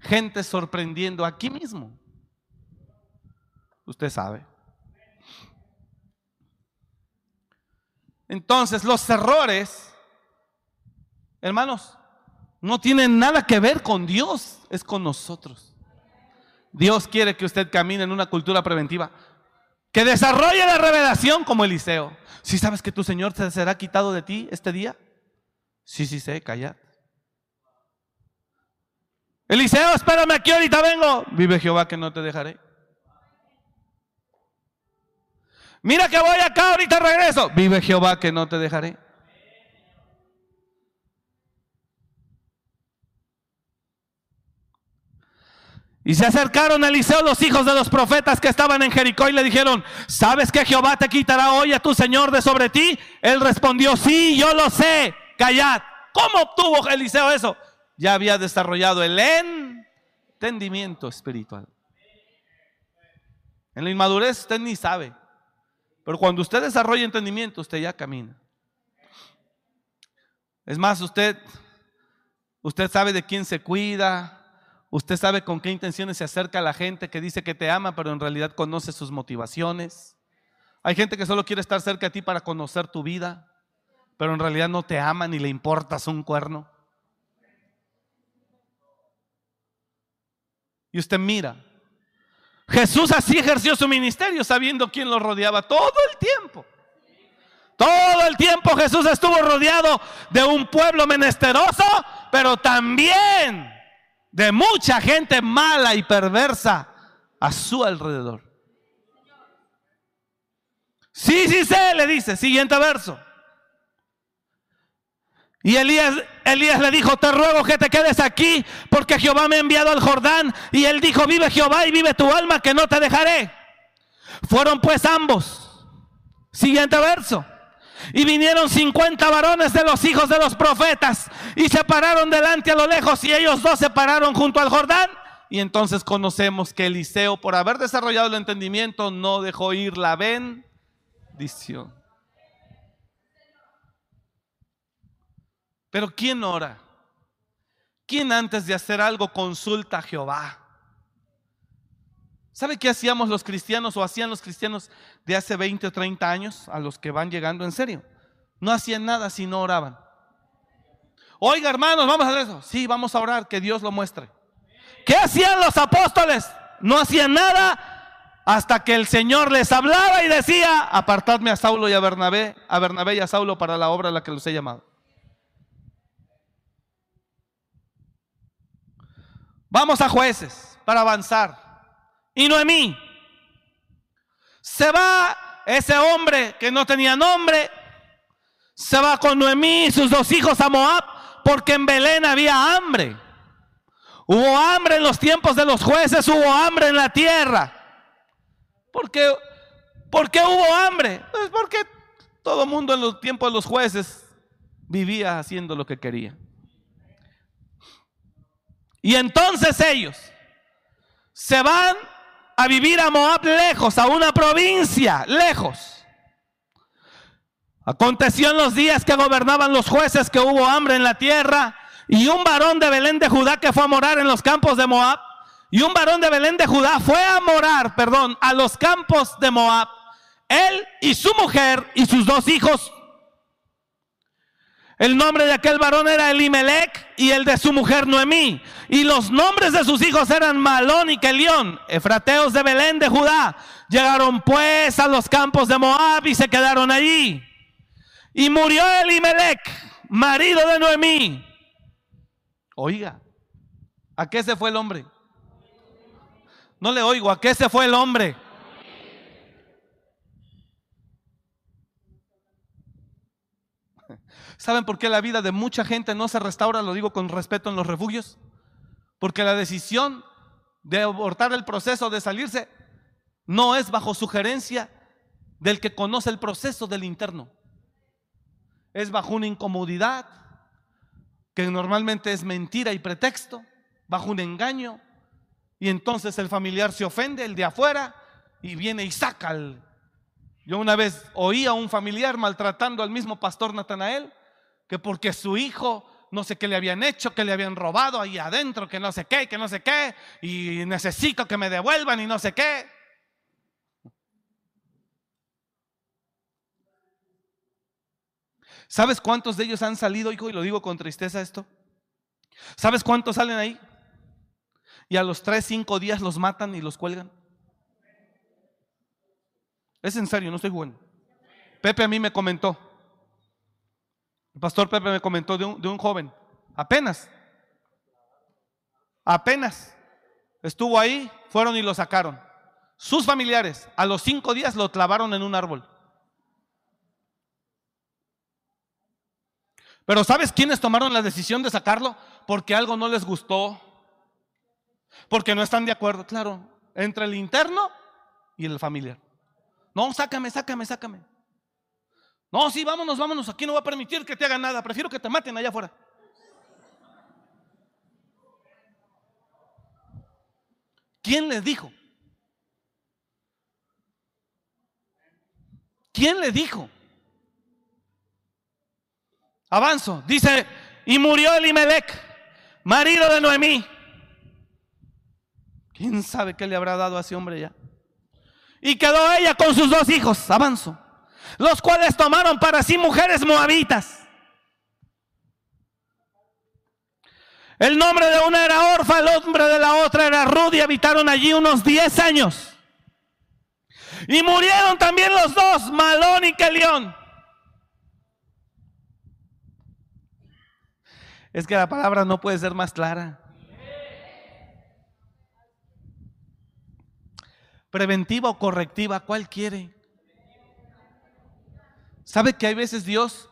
gente sorprendiendo aquí mismo. Usted sabe. Entonces, los errores, hermanos, no tienen nada que ver con Dios, es con nosotros. Dios quiere que usted camine en una cultura preventiva, que desarrolle la revelación como Eliseo. Si sabes que tu Señor se será quitado de ti este día, sí, sí sé, callad. Eliseo, espérame aquí, ahorita vengo. Vive Jehová que no te dejaré. Mira que voy acá, ahorita regreso. Vive Jehová que no te dejaré. Y se acercaron a Eliseo los hijos de los profetas que estaban en Jericó y le dijeron, ¿sabes que Jehová te quitará hoy a tu Señor de sobre ti? Él respondió, sí, yo lo sé, callad. ¿Cómo obtuvo Eliseo eso? Ya había desarrollado el entendimiento espiritual. En la inmadurez usted ni sabe. Pero cuando usted desarrolla entendimiento, usted ya camina. Es más, usted, usted sabe de quién se cuida, usted sabe con qué intenciones se acerca a la gente que dice que te ama, pero en realidad conoce sus motivaciones. Hay gente que solo quiere estar cerca de ti para conocer tu vida, pero en realidad no te ama ni le importas un cuerno. Y usted mira Jesús así ejerció su ministerio sabiendo quién lo rodeaba todo el tiempo. Todo el tiempo Jesús estuvo rodeado de un pueblo menesteroso, pero también de mucha gente mala y perversa a su alrededor. Sí, sí sé, le dice, siguiente verso. Y Elías, Elías le dijo, te ruego que te quedes aquí porque Jehová me ha enviado al Jordán. Y él dijo, vive Jehová y vive tu alma que no te dejaré. Fueron pues ambos. Siguiente verso. Y vinieron 50 varones de los hijos de los profetas y se pararon delante a lo lejos y ellos dos se pararon junto al Jordán. Y entonces conocemos que Eliseo, por haber desarrollado el entendimiento, no dejó ir la bendición. Pero ¿quién ora? ¿Quién antes de hacer algo consulta a Jehová? ¿Sabe qué hacíamos los cristianos o hacían los cristianos de hace 20 o 30 años a los que van llegando en serio? No hacían nada si no oraban. Oiga, hermanos, vamos a hacer eso. Sí, vamos a orar, que Dios lo muestre. ¿Qué hacían los apóstoles? No hacían nada hasta que el Señor les hablaba y decía, apartadme a Saulo y a Bernabé, a Bernabé y a Saulo para la obra a la que los he llamado. Vamos a jueces para avanzar. Y Noemí. Se va ese hombre que no tenía nombre. Se va con Noemí y sus dos hijos a Moab porque en Belén había hambre. Hubo hambre en los tiempos de los jueces, hubo hambre en la tierra. ¿Por qué, ¿Por qué hubo hambre? Pues porque todo el mundo en los tiempos de los jueces vivía haciendo lo que quería. Y entonces ellos se van a vivir a Moab lejos, a una provincia lejos. Aconteció en los días que gobernaban los jueces que hubo hambre en la tierra y un varón de Belén de Judá que fue a morar en los campos de Moab. Y un varón de Belén de Judá fue a morar, perdón, a los campos de Moab. Él y su mujer y sus dos hijos el nombre de aquel varón era Elimelech y el de su mujer Noemí. Y los nombres de sus hijos eran Malón y Kelión, efrateos de Belén de Judá. Llegaron pues a los campos de Moab y se quedaron allí. Y murió Elimelech, marido de Noemí. Oiga, ¿A qué se fue el hombre? No le oigo, ¿a qué se fue el hombre? ¿Saben por qué la vida de mucha gente no se restaura? Lo digo con respeto en los refugios. Porque la decisión de abortar el proceso de salirse no es bajo sugerencia del que conoce el proceso del interno. Es bajo una incomodidad que normalmente es mentira y pretexto, bajo un engaño. Y entonces el familiar se ofende, el de afuera, y viene y saca al... Yo una vez oí a un familiar maltratando al mismo pastor Natanael que porque su hijo no sé qué le habían hecho, que le habían robado ahí adentro, que no sé qué, que no sé qué, y necesito que me devuelvan y no sé qué. ¿Sabes cuántos de ellos han salido, hijo? Y lo digo con tristeza esto. ¿Sabes cuántos salen ahí? Y a los tres, cinco días los matan y los cuelgan. Es en serio, no estoy jugando. Pepe a mí me comentó. El pastor Pepe me comentó de un, de un joven, apenas, apenas estuvo ahí, fueron y lo sacaron. Sus familiares a los cinco días lo clavaron en un árbol. Pero ¿sabes quiénes tomaron la decisión de sacarlo? Porque algo no les gustó. Porque no están de acuerdo, claro, entre el interno y el familiar. No, sácame, sácame, sácame. No, sí, vámonos, vámonos. Aquí no va a permitir que te hagan nada. Prefiero que te maten allá afuera. ¿Quién les dijo? ¿Quién les dijo? Avanzo. Dice, y murió Elimelech, marido de Noemí. ¿Quién sabe qué le habrá dado a ese hombre ya? Y quedó ella con sus dos hijos. Avanzo los cuales tomaron para sí mujeres moabitas. El nombre de una era Orfa, el nombre de la otra era Ruth y habitaron allí unos 10 años. Y murieron también los dos, Malón y Kelión. Es que la palabra no puede ser más clara. Preventiva o correctiva, ¿cuál quiere? ¿Sabe que hay veces Dios,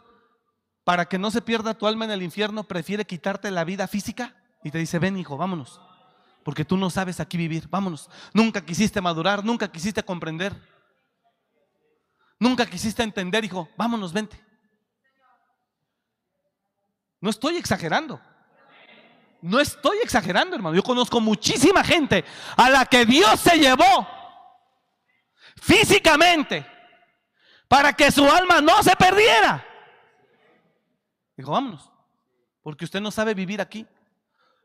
para que no se pierda tu alma en el infierno, prefiere quitarte la vida física? Y te dice, ven hijo, vámonos. Porque tú no sabes aquí vivir, vámonos. Nunca quisiste madurar, nunca quisiste comprender. Nunca quisiste entender, hijo, vámonos, vente. No estoy exagerando. No estoy exagerando, hermano. Yo conozco muchísima gente a la que Dios se llevó físicamente para que su alma no se perdiera. Dijo, vámonos, porque usted no sabe vivir aquí.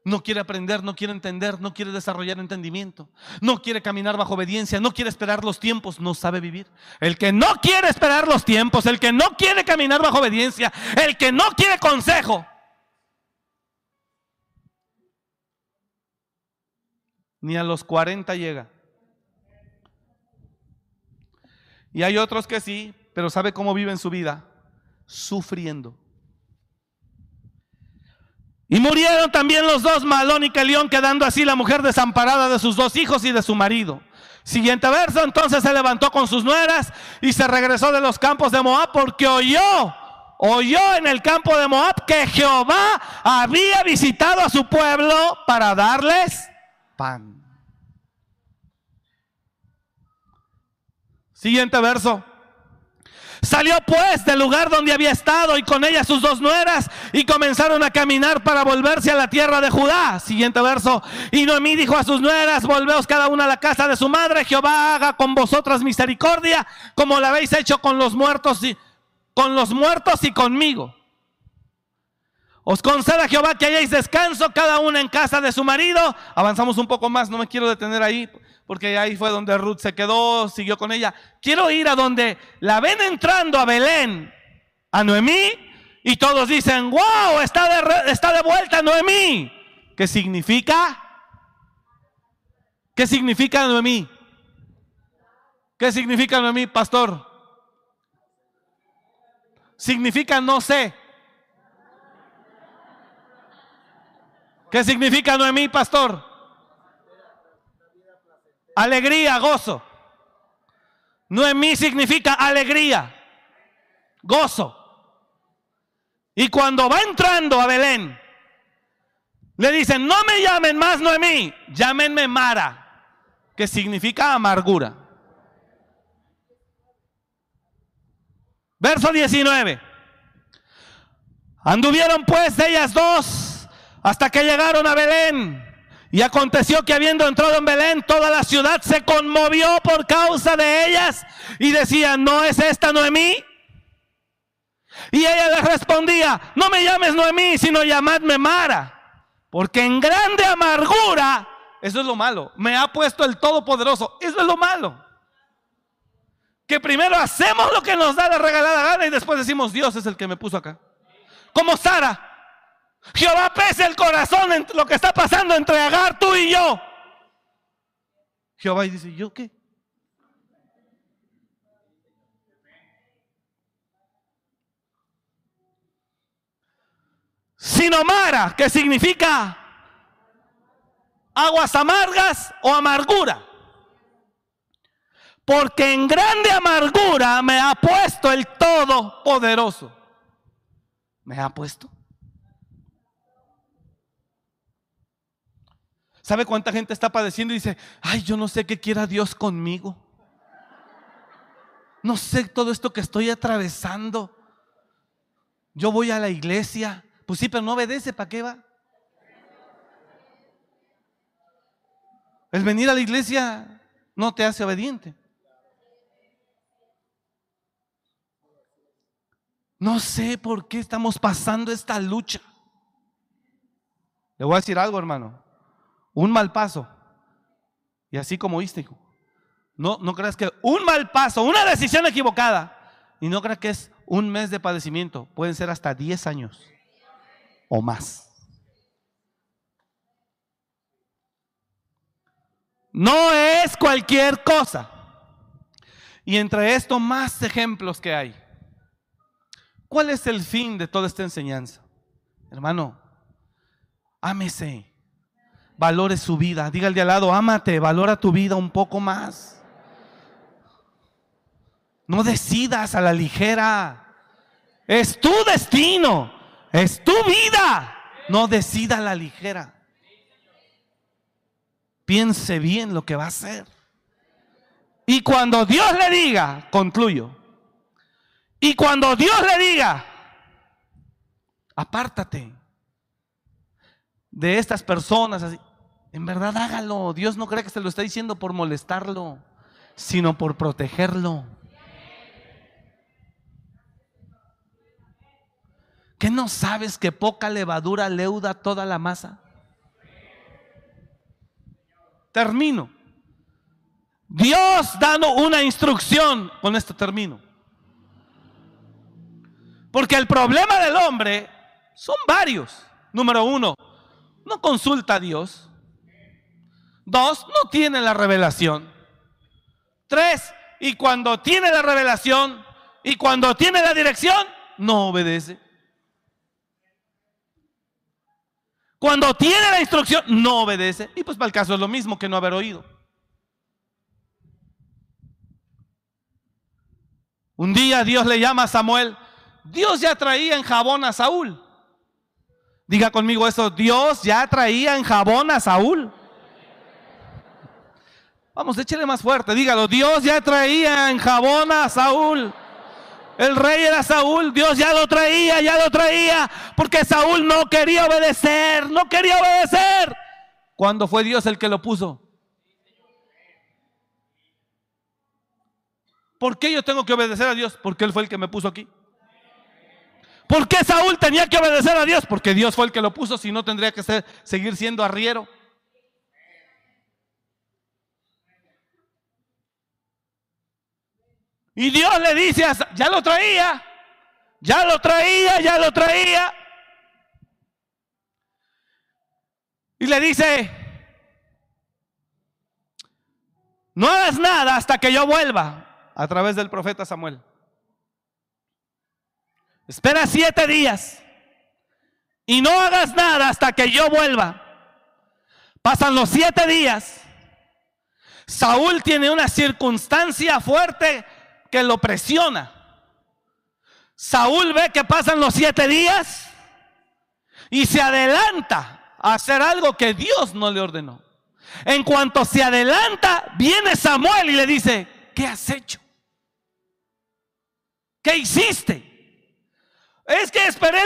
No quiere aprender, no quiere entender, no quiere desarrollar entendimiento, no quiere caminar bajo obediencia, no quiere esperar los tiempos, no sabe vivir. El que no quiere esperar los tiempos, el que no quiere caminar bajo obediencia, el que no quiere consejo, ni a los 40 llega. Y hay otros que sí, pero ¿sabe cómo viven su vida? Sufriendo. Y murieron también los dos, Malón y Calión, quedando así la mujer desamparada de sus dos hijos y de su marido. Siguiente verso, entonces se levantó con sus nueras y se regresó de los campos de Moab porque oyó, oyó en el campo de Moab que Jehová había visitado a su pueblo para darles pan. Siguiente verso. Salió pues del lugar donde había estado y con ella sus dos nueras y comenzaron a caminar para volverse a la tierra de Judá. Siguiente verso. Y Noemí dijo a sus nueras, volveos cada una a la casa de su madre, Jehová haga con vosotras misericordia como la habéis hecho con los muertos y con los muertos y conmigo. Os conceda Jehová que hayáis descanso cada una en casa de su marido. Avanzamos un poco más, no me quiero detener ahí porque ahí fue donde Ruth se quedó, siguió con ella. Quiero ir a donde la ven entrando a Belén, a Noemí, y todos dicen, wow, está de, está de vuelta Noemí. ¿Qué significa? ¿Qué significa Noemí? ¿Qué significa Noemí, pastor? Significa no sé. ¿Qué significa Noemí, pastor? Alegría, gozo. Noemí significa alegría, gozo. Y cuando va entrando a Belén, le dicen, no me llamen más Noemí, llámenme Mara, que significa amargura. Verso 19. Anduvieron pues ellas dos hasta que llegaron a Belén. Y aconteció que habiendo entrado en Belén, toda la ciudad se conmovió por causa de ellas y decía, ¿no es esta Noemí? Y ella les respondía, no me llames Noemí, sino llamadme Mara, porque en grande amargura, eso es lo malo, me ha puesto el Todopoderoso, eso es lo malo. Que primero hacemos lo que nos da la regalada gana y después decimos, Dios es el que me puso acá. Como Sara, Jehová pese el corazón en lo que está pasando entre Agar, tú y yo. Jehová dice, ¿yo qué? Sinomara, que significa aguas amargas o amargura. Porque en grande amargura me ha puesto el Todopoderoso. Me ha puesto. ¿Sabe cuánta gente está padeciendo y dice, ay, yo no sé qué quiera Dios conmigo? No sé todo esto que estoy atravesando. Yo voy a la iglesia. Pues sí, pero no obedece, ¿para qué va? El venir a la iglesia no te hace obediente. No sé por qué estamos pasando esta lucha. Le voy a decir algo, hermano un mal paso. Y así como hijo. No, no creas que un mal paso, una decisión equivocada, y no creas que es un mes de padecimiento, pueden ser hasta 10 años o más. No es cualquier cosa. Y entre esto más ejemplos que hay. ¿Cuál es el fin de toda esta enseñanza? Hermano, ámese valore su vida. Diga al de al lado, ámate, valora tu vida un poco más. No decidas a la ligera. Es tu destino, es tu vida. No decida a la ligera. Piense bien lo que va a hacer. Y cuando Dios le diga, concluyo. Y cuando Dios le diga, apártate de estas personas así. En verdad hágalo. Dios no cree que se lo está diciendo por molestarlo, sino por protegerlo. ¿Qué no sabes que poca levadura leuda toda la masa? Termino. Dios dando una instrucción, con esto termino. Porque el problema del hombre son varios. Número uno, no consulta a Dios. Dos, no tiene la revelación. Tres, y cuando tiene la revelación y cuando tiene la dirección, no obedece. Cuando tiene la instrucción, no obedece. Y pues para el caso es lo mismo que no haber oído. Un día Dios le llama a Samuel. Dios ya traía en jabón a Saúl. Diga conmigo eso, Dios ya traía en jabón a Saúl. Vamos, échale más fuerte, dígalo. Dios ya traía en jabón a Saúl. El rey era Saúl, Dios ya lo traía, ya lo traía, porque Saúl no quería obedecer, no quería obedecer. ¿Cuándo fue Dios el que lo puso? ¿Por qué yo tengo que obedecer a Dios? Porque Él fue el que me puso aquí. ¿Por qué Saúl tenía que obedecer a Dios? Porque Dios fue el que lo puso, si no tendría que seguir siendo arriero. Y Dios le dice, ya lo traía, ya lo traía, ya lo traía. Y le dice, no hagas nada hasta que yo vuelva a través del profeta Samuel. Espera siete días y no hagas nada hasta que yo vuelva. Pasan los siete días. Saúl tiene una circunstancia fuerte que lo presiona. Saúl ve que pasan los siete días y se adelanta a hacer algo que Dios no le ordenó. En cuanto se adelanta, viene Samuel y le dice, ¿qué has hecho? ¿Qué hiciste? Es que esperé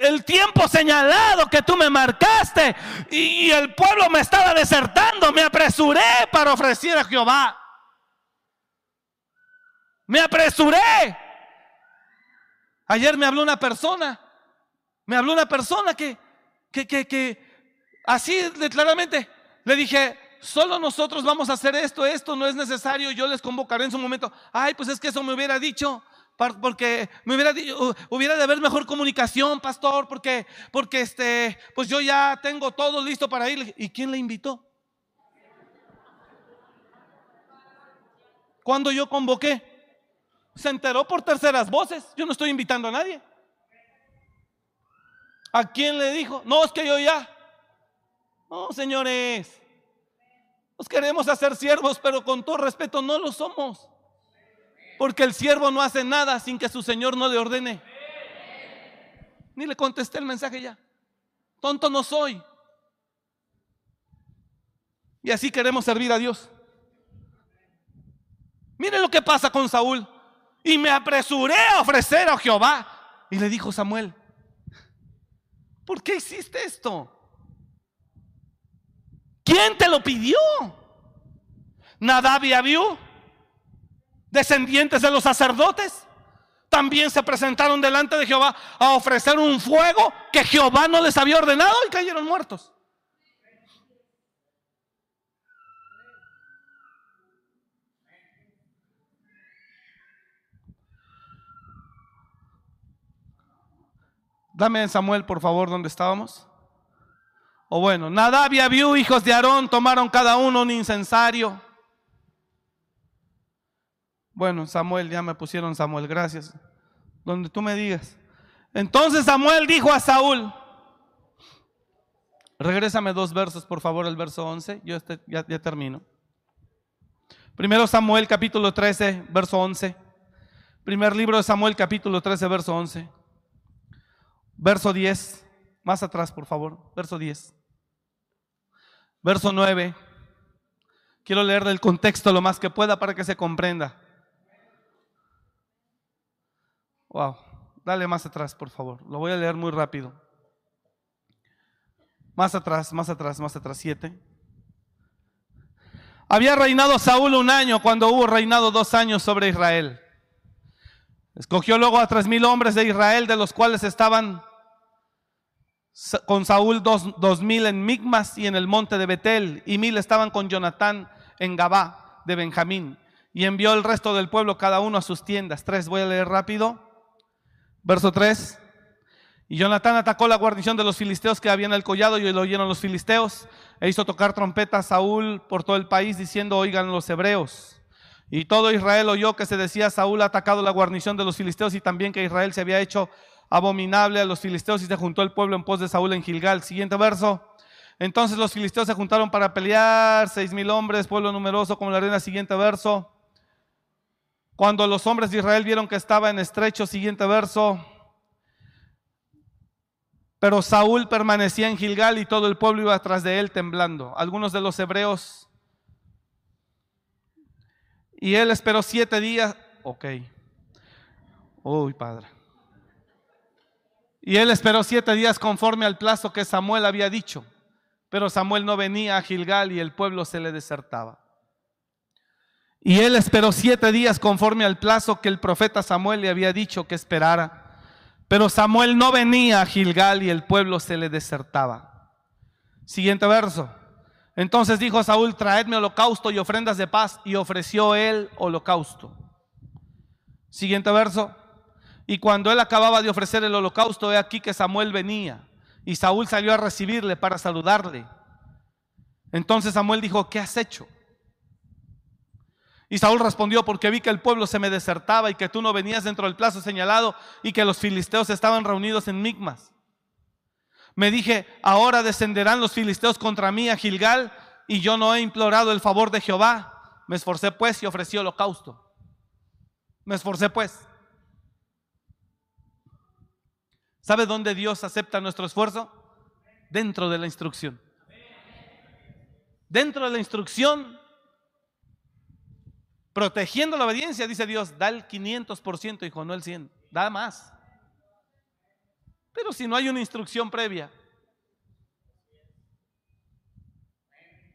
el, tiempo señalado que tú me marcaste y, y el pueblo me estaba desertando. Me apresuré para ofrecer a Jehová. Me apresuré. Ayer me habló una persona, me habló una persona que, que, que, que así claramente le dije, solo nosotros vamos a hacer esto, esto no es necesario, yo les convocaré en su momento. Ay, pues es que eso me hubiera dicho, porque me hubiera hubiera de haber mejor comunicación, pastor, porque, porque este, pues yo ya tengo todo listo para ir. ¿Y quién le invitó? Cuando yo convoqué, se enteró por terceras voces. Yo no estoy invitando a nadie. ¿A quién le dijo? No, es que yo ya. No, señores. Nos queremos hacer siervos, pero con todo respeto no lo somos. Porque el siervo no hace nada sin que su Señor no le ordene. Ni le contesté el mensaje ya. Tonto no soy. Y así queremos servir a Dios. Mire lo que pasa con Saúl. Y me apresuré a ofrecer a Jehová. Y le dijo Samuel, ¿por qué hiciste esto? ¿Quién te lo pidió? Nadab y Abiú, descendientes de los sacerdotes, también se presentaron delante de Jehová a ofrecer un fuego que Jehová no les había ordenado y cayeron muertos. Dame Samuel, por favor, donde estábamos. O bueno, Nadab y Abiú, hijos de Aarón, tomaron cada uno un incensario. Bueno, Samuel, ya me pusieron Samuel, gracias. Donde tú me digas. Entonces Samuel dijo a Saúl, regrésame dos versos, por favor, el verso 11, yo este, ya, ya termino. Primero Samuel capítulo 13, verso 11. Primer libro de Samuel capítulo 13, verso 11. Verso 10, más atrás, por favor, verso 10. Verso 9. Quiero leer del contexto lo más que pueda para que se comprenda. Wow, dale más atrás, por favor. Lo voy a leer muy rápido. Más atrás, más atrás, más atrás, 7. Había reinado Saúl un año cuando hubo reinado dos años sobre Israel. Escogió luego a tres mil hombres de Israel, de los cuales estaban con Saúl dos, mil en Migmas y en el monte de Betel, y mil estaban con Jonatán en Gabá de Benjamín. Y envió el resto del pueblo cada uno a sus tiendas. Tres, voy a leer rápido. Verso 3. Y Jonatán atacó la guarnición de los filisteos que había en el collado y lo oyeron los filisteos. E hizo tocar trompeta a Saúl por todo el país diciendo, oigan los hebreos. Y todo Israel oyó que se decía, Saúl ha atacado la guarnición de los filisteos y también que Israel se había hecho abominable a los filisteos y se juntó el pueblo en pos de Saúl en Gilgal. Siguiente verso. Entonces los filisteos se juntaron para pelear, seis mil hombres, pueblo numeroso como la arena. Siguiente verso. Cuando los hombres de Israel vieron que estaba en estrecho, siguiente verso. Pero Saúl permanecía en Gilgal y todo el pueblo iba atrás de él temblando. Algunos de los hebreos. Y él esperó siete días. Ok. Uy, padre. Y él esperó siete días conforme al plazo que Samuel había dicho. Pero Samuel no venía a Gilgal y el pueblo se le desertaba. Y él esperó siete días conforme al plazo que el profeta Samuel le había dicho que esperara. Pero Samuel no venía a Gilgal y el pueblo se le desertaba. Siguiente verso. Entonces dijo Saúl, traedme holocausto y ofrendas de paz. Y ofreció él holocausto. Siguiente verso. Y cuando él acababa de ofrecer el holocausto, he aquí que Samuel venía. Y Saúl salió a recibirle para saludarle. Entonces Samuel dijo, ¿qué has hecho? Y Saúl respondió, porque vi que el pueblo se me desertaba y que tú no venías dentro del plazo señalado y que los filisteos estaban reunidos en Migmas. Me dije, ahora descenderán los filisteos contra mí a Gilgal y yo no he implorado el favor de Jehová. Me esforcé pues y ofrecí holocausto. Me esforcé pues. ¿Sabe dónde Dios acepta nuestro esfuerzo? Dentro de la instrucción. Dentro de la instrucción, protegiendo la obediencia, dice Dios, da el 500%, hijo, no el 100%, da más. Pero si no hay una instrucción previa,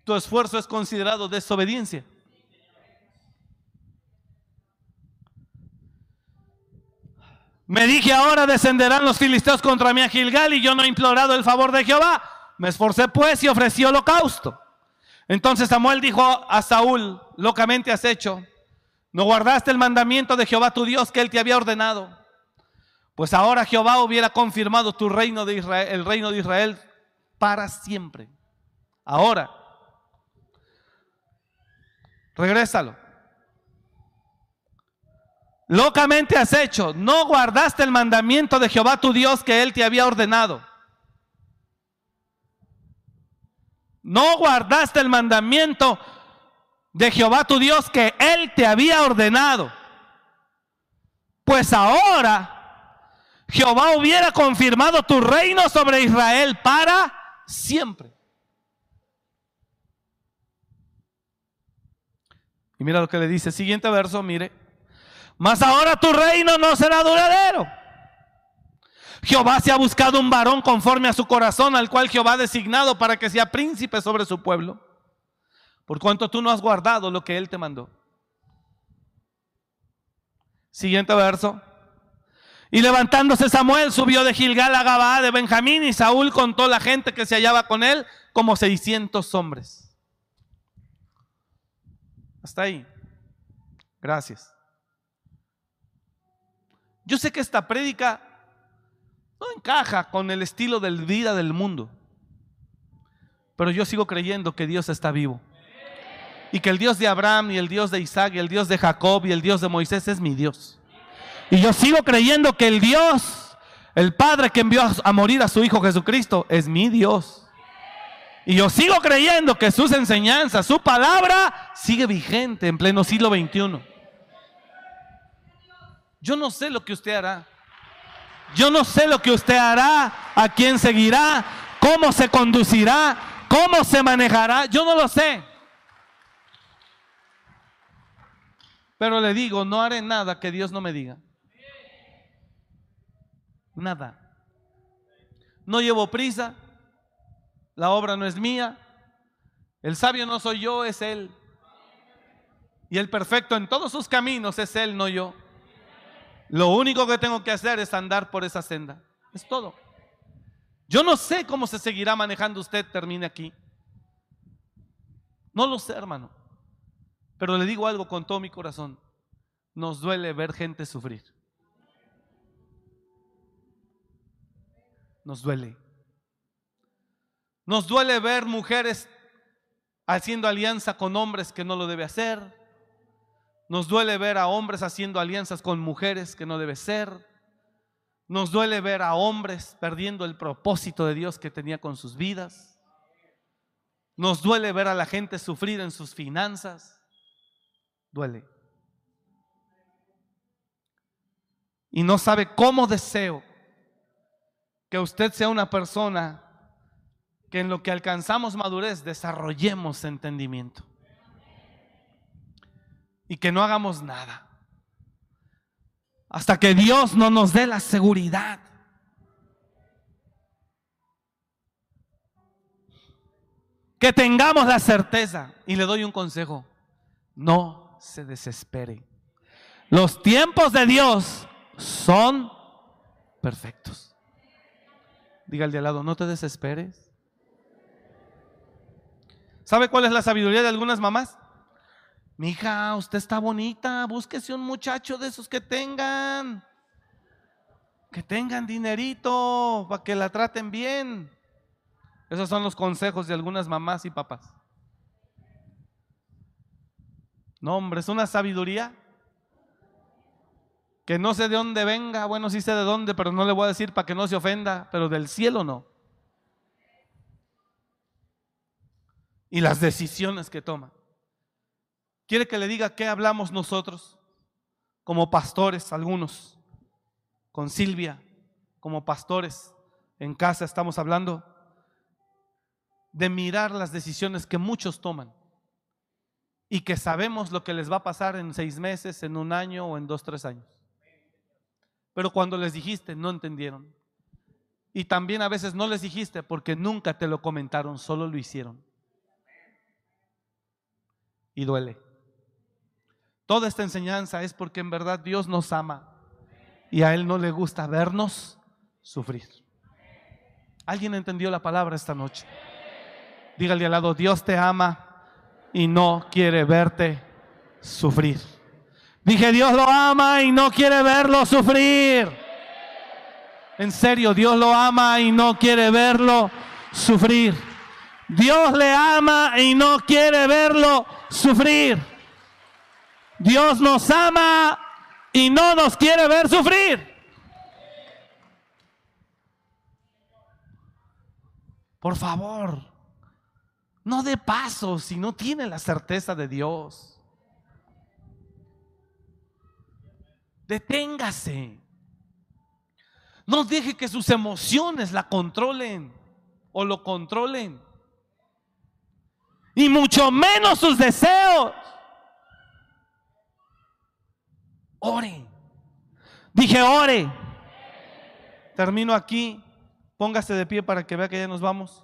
tu esfuerzo es considerado desobediencia. Me dije ahora descenderán los filisteos contra mí a Gilgal y yo no he implorado el favor de Jehová. Me esforcé pues y ofrecí holocausto. Entonces Samuel dijo a Saúl, locamente has hecho, no guardaste el mandamiento de Jehová tu Dios que él te había ordenado. Pues ahora Jehová hubiera confirmado tu reino de Israel, el reino de Israel para siempre. Ahora, regrésalo. Locamente has hecho, no guardaste el mandamiento de Jehová tu Dios que él te había ordenado. No guardaste el mandamiento de Jehová tu Dios que él te había ordenado. Pues ahora Jehová hubiera confirmado tu reino sobre Israel para siempre. Y mira lo que le dice, siguiente verso, mire. Mas ahora tu reino no será duradero. Jehová se ha buscado un varón conforme a su corazón, al cual Jehová ha designado para que sea príncipe sobre su pueblo. Por cuanto tú no has guardado lo que él te mandó. Siguiente verso. Y levantándose Samuel subió de Gilgal a Gabaa de Benjamín y Saúl contó la gente que se hallaba con él como 600 hombres. Hasta ahí. Gracias. Yo sé que esta prédica no encaja con el estilo de vida del mundo, pero yo sigo creyendo que Dios está vivo. Y que el Dios de Abraham y el Dios de Isaac y el Dios de Jacob y el Dios de Moisés es mi Dios. Y yo sigo creyendo que el Dios, el Padre que envió a morir a su Hijo Jesucristo, es mi Dios. Y yo sigo creyendo que sus enseñanzas, su palabra, sigue vigente en pleno siglo XXI. Yo no sé lo que usted hará. Yo no sé lo que usted hará, a quién seguirá, cómo se conducirá, cómo se manejará. Yo no lo sé. Pero le digo, no haré nada que Dios no me diga. Nada. No llevo prisa. La obra no es mía. El sabio no soy yo, es Él. Y el perfecto en todos sus caminos es Él, no yo. Lo único que tengo que hacer es andar por esa senda. Es todo. Yo no sé cómo se seguirá manejando usted, termine aquí. No lo sé, hermano. Pero le digo algo con todo mi corazón. Nos duele ver gente sufrir. Nos duele. Nos duele ver mujeres haciendo alianza con hombres que no lo debe hacer. Nos duele ver a hombres haciendo alianzas con mujeres que no debe ser. Nos duele ver a hombres perdiendo el propósito de Dios que tenía con sus vidas. Nos duele ver a la gente sufrir en sus finanzas. Duele. Y no sabe cómo deseo que usted sea una persona que en lo que alcanzamos madurez desarrollemos entendimiento y que no hagamos nada. Hasta que Dios no nos dé la seguridad. Que tengamos la certeza. Y le doy un consejo. No se desespere. Los tiempos de Dios son perfectos. Diga al de al lado, no te desesperes. ¿Sabe cuál es la sabiduría de algunas mamás? Mija, usted está bonita, búsquese un muchacho de esos que tengan, que tengan dinerito para que la traten bien. Esos son los consejos de algunas mamás y papás. No, hombre, es una sabiduría que no sé de dónde venga, bueno, sí sé de dónde, pero no le voy a decir para que no se ofenda, pero del cielo no. Y las decisiones que toma. ¿Quiere que le diga qué hablamos nosotros como pastores, algunos, con Silvia, como pastores en casa estamos hablando de mirar las decisiones que muchos toman y que sabemos lo que les va a pasar en seis meses, en un año o en dos, tres años. Pero cuando les dijiste, no entendieron. Y también a veces no les dijiste porque nunca te lo comentaron, solo lo hicieron. Y duele. Toda esta enseñanza es porque en verdad Dios nos ama y a Él no le gusta vernos sufrir. ¿Alguien entendió la palabra esta noche? Dígale al lado, Dios te ama y no quiere verte sufrir. Dije, Dios lo ama y no quiere verlo sufrir. En serio, Dios lo ama y no quiere verlo sufrir. Dios le ama y no quiere verlo sufrir. Dios nos ama y no nos quiere ver sufrir. Por favor, no dé paso si no tiene la certeza de Dios. Deténgase. No deje que sus emociones la controlen o lo controlen. Y mucho menos sus deseos. Ore. Dije, ore. Termino aquí. Póngase de pie para que vea que ya nos vamos.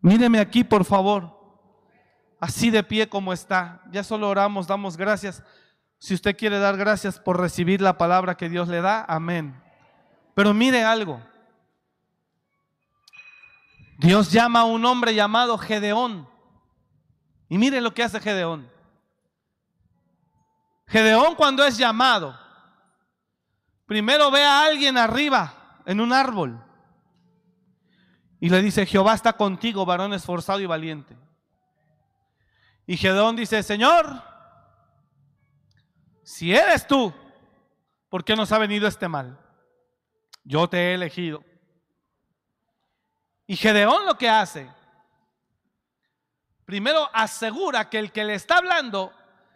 Míreme aquí, por favor. Así de pie como está. Ya solo oramos, damos gracias. Si usted quiere dar gracias por recibir la palabra que Dios le da, amén. Pero mire algo. Dios llama a un hombre llamado Gedeón. Y mire lo que hace Gedeón. Gedeón cuando es llamado, primero ve a alguien arriba en un árbol y le dice, Jehová está contigo, varón esforzado y valiente. Y Gedeón dice, Señor, si eres tú, ¿por qué nos ha venido este mal? Yo te he elegido. Y Gedeón lo que hace, primero asegura que el que le está hablando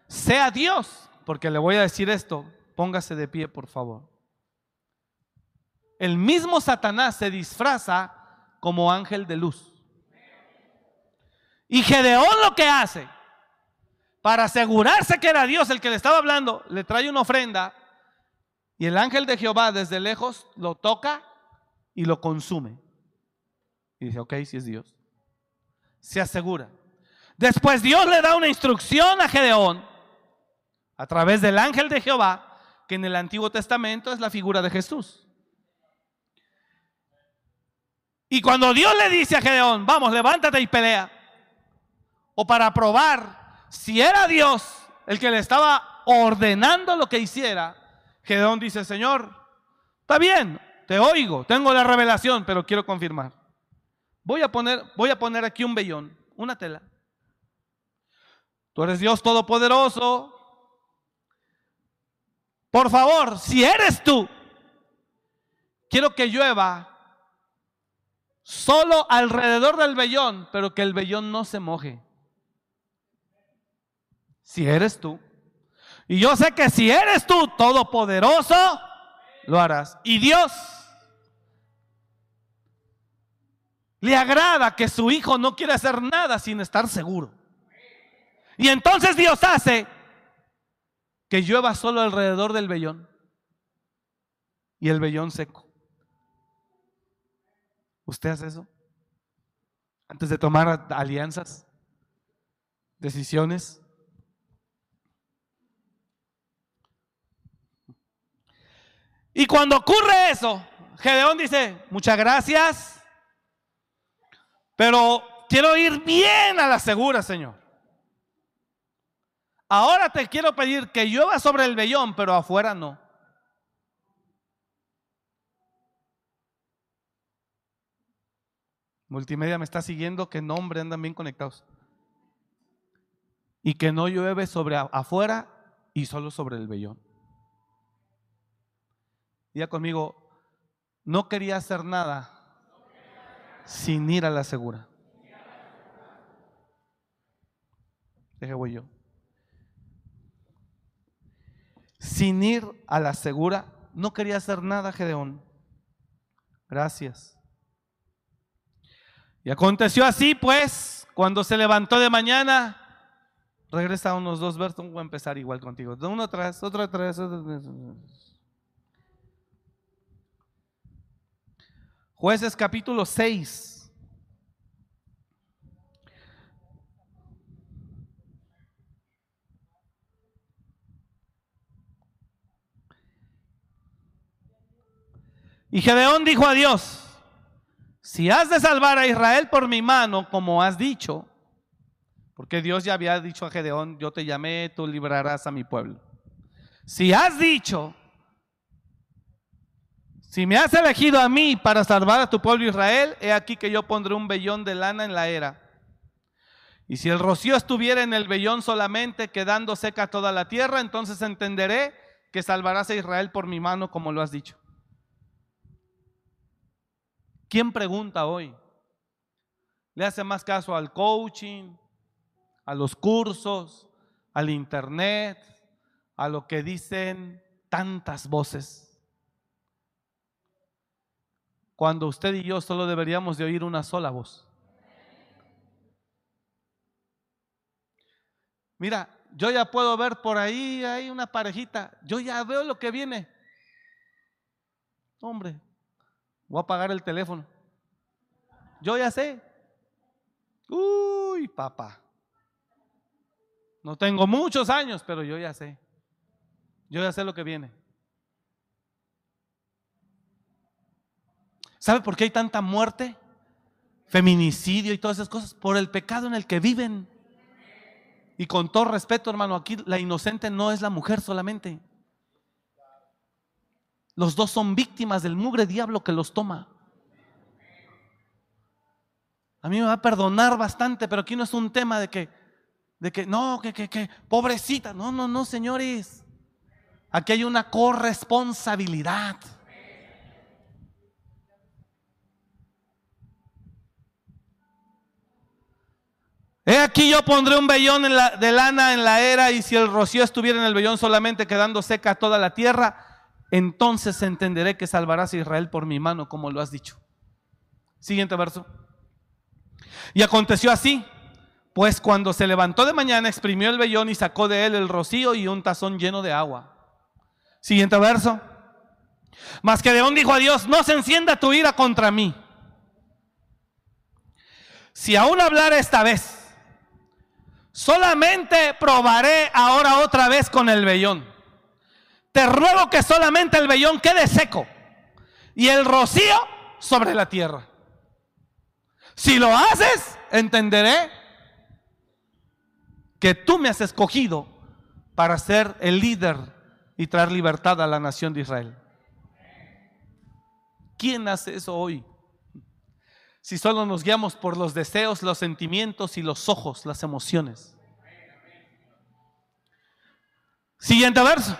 sea Dios, porque le voy a decir esto, póngase de pie, por favor. El mismo Satanás se disfraza como ángel de luz. Y Gedeón lo que hace, para asegurarse que era Dios el que le estaba hablando, le trae una ofrenda y el ángel de Jehová desde lejos lo toca y lo consume. Y dice, ok, si es Dios. Se asegura. Después Dios le da una instrucción a Gedeón a través del ángel de Jehová, que en el Antiguo Testamento es la figura de Jesús. Y cuando Dios le dice a Gedeón, vamos, levántate y pelea, o para probar si era Dios el que le estaba ordenando lo que hiciera, Gedeón dice, Señor, está bien, te oigo, tengo la revelación, pero quiero confirmar. Voy a poner, voy a poner aquí un vellón, una tela. Tú eres Dios todopoderoso. Por favor, si eres tú, quiero que llueva solo alrededor del vellón, pero que el vellón no se moje. Si eres tú. Y yo sé que si eres tú todopoderoso, lo harás. Y Dios le agrada que su hijo no quiere hacer nada sin estar seguro. Y entonces Dios hace que llueva solo alrededor del vellón y el vellón seco. ¿Usted hace eso? Antes de tomar alianzas, decisiones. Y cuando ocurre eso, Gedeón dice, muchas gracias, pero quiero ir bien a la segura, Señor. Ahora te quiero pedir que llueva sobre el vellón, pero afuera no. Multimedia me está siguiendo, que nombre andan bien conectados. Y que no llueve sobre afuera y solo sobre el vellón. Ya conmigo, no quería hacer nada sin ir a la segura. Deje voy yo. Sin ir a la segura, no quería hacer nada Gedeón. Gracias. Y aconteció así, pues, cuando se levantó de mañana, regresa unos dos versos, voy a empezar igual contigo. Uno atrás, otro atrás. Otro atrás. Jueces capítulo 6. Y Gedeón dijo a Dios, si has de salvar a Israel por mi mano, como has dicho, porque Dios ya había dicho a Gedeón, yo te llamé, tú librarás a mi pueblo. Si has dicho, si me has elegido a mí para salvar a tu pueblo Israel, he aquí que yo pondré un vellón de lana en la era. Y si el rocío estuviera en el vellón solamente, quedando seca toda la tierra, entonces entenderé que salvarás a Israel por mi mano, como lo has dicho. ¿Quién pregunta hoy? ¿Le hace más caso al coaching, a los cursos, al internet, a lo que dicen tantas voces? Cuando usted y yo solo deberíamos de oír una sola voz. Mira, yo ya puedo ver por ahí, hay una parejita, yo ya veo lo que viene. Hombre, Voy a apagar el teléfono. Yo ya sé. Uy, papá. No tengo muchos años, pero yo ya sé. Yo ya sé lo que viene. ¿Sabe por qué hay tanta muerte? Feminicidio y todas esas cosas. Por el pecado en el que viven. Y con todo respeto, hermano, aquí la inocente no es la mujer solamente. Los dos son víctimas del mugre diablo que los toma. A mí me va a perdonar bastante, pero aquí no es un tema de que, de que, no, que, que, que, pobrecita. No, no, no, señores. Aquí hay una corresponsabilidad. He aquí yo pondré un vellón de lana en la era y si el rocío estuviera en el vellón solamente quedando seca toda la tierra, entonces entenderé que salvarás a Israel por mi mano, como lo has dicho. Siguiente verso. Y aconteció así, pues cuando se levantó de mañana, exprimió el vellón y sacó de él el rocío y un tazón lleno de agua. Siguiente verso. Mas que León dijo a Dios, no se encienda tu ira contra mí. Si aún hablara esta vez, solamente probaré ahora otra vez con el vellón te ruego que solamente el vellón quede seco y el rocío sobre la tierra. Si lo haces, entenderé que tú me has escogido para ser el líder y traer libertad a la nación de Israel. ¿Quién hace eso hoy? Si solo nos guiamos por los deseos, los sentimientos y los ojos, las emociones. Siguiente verso.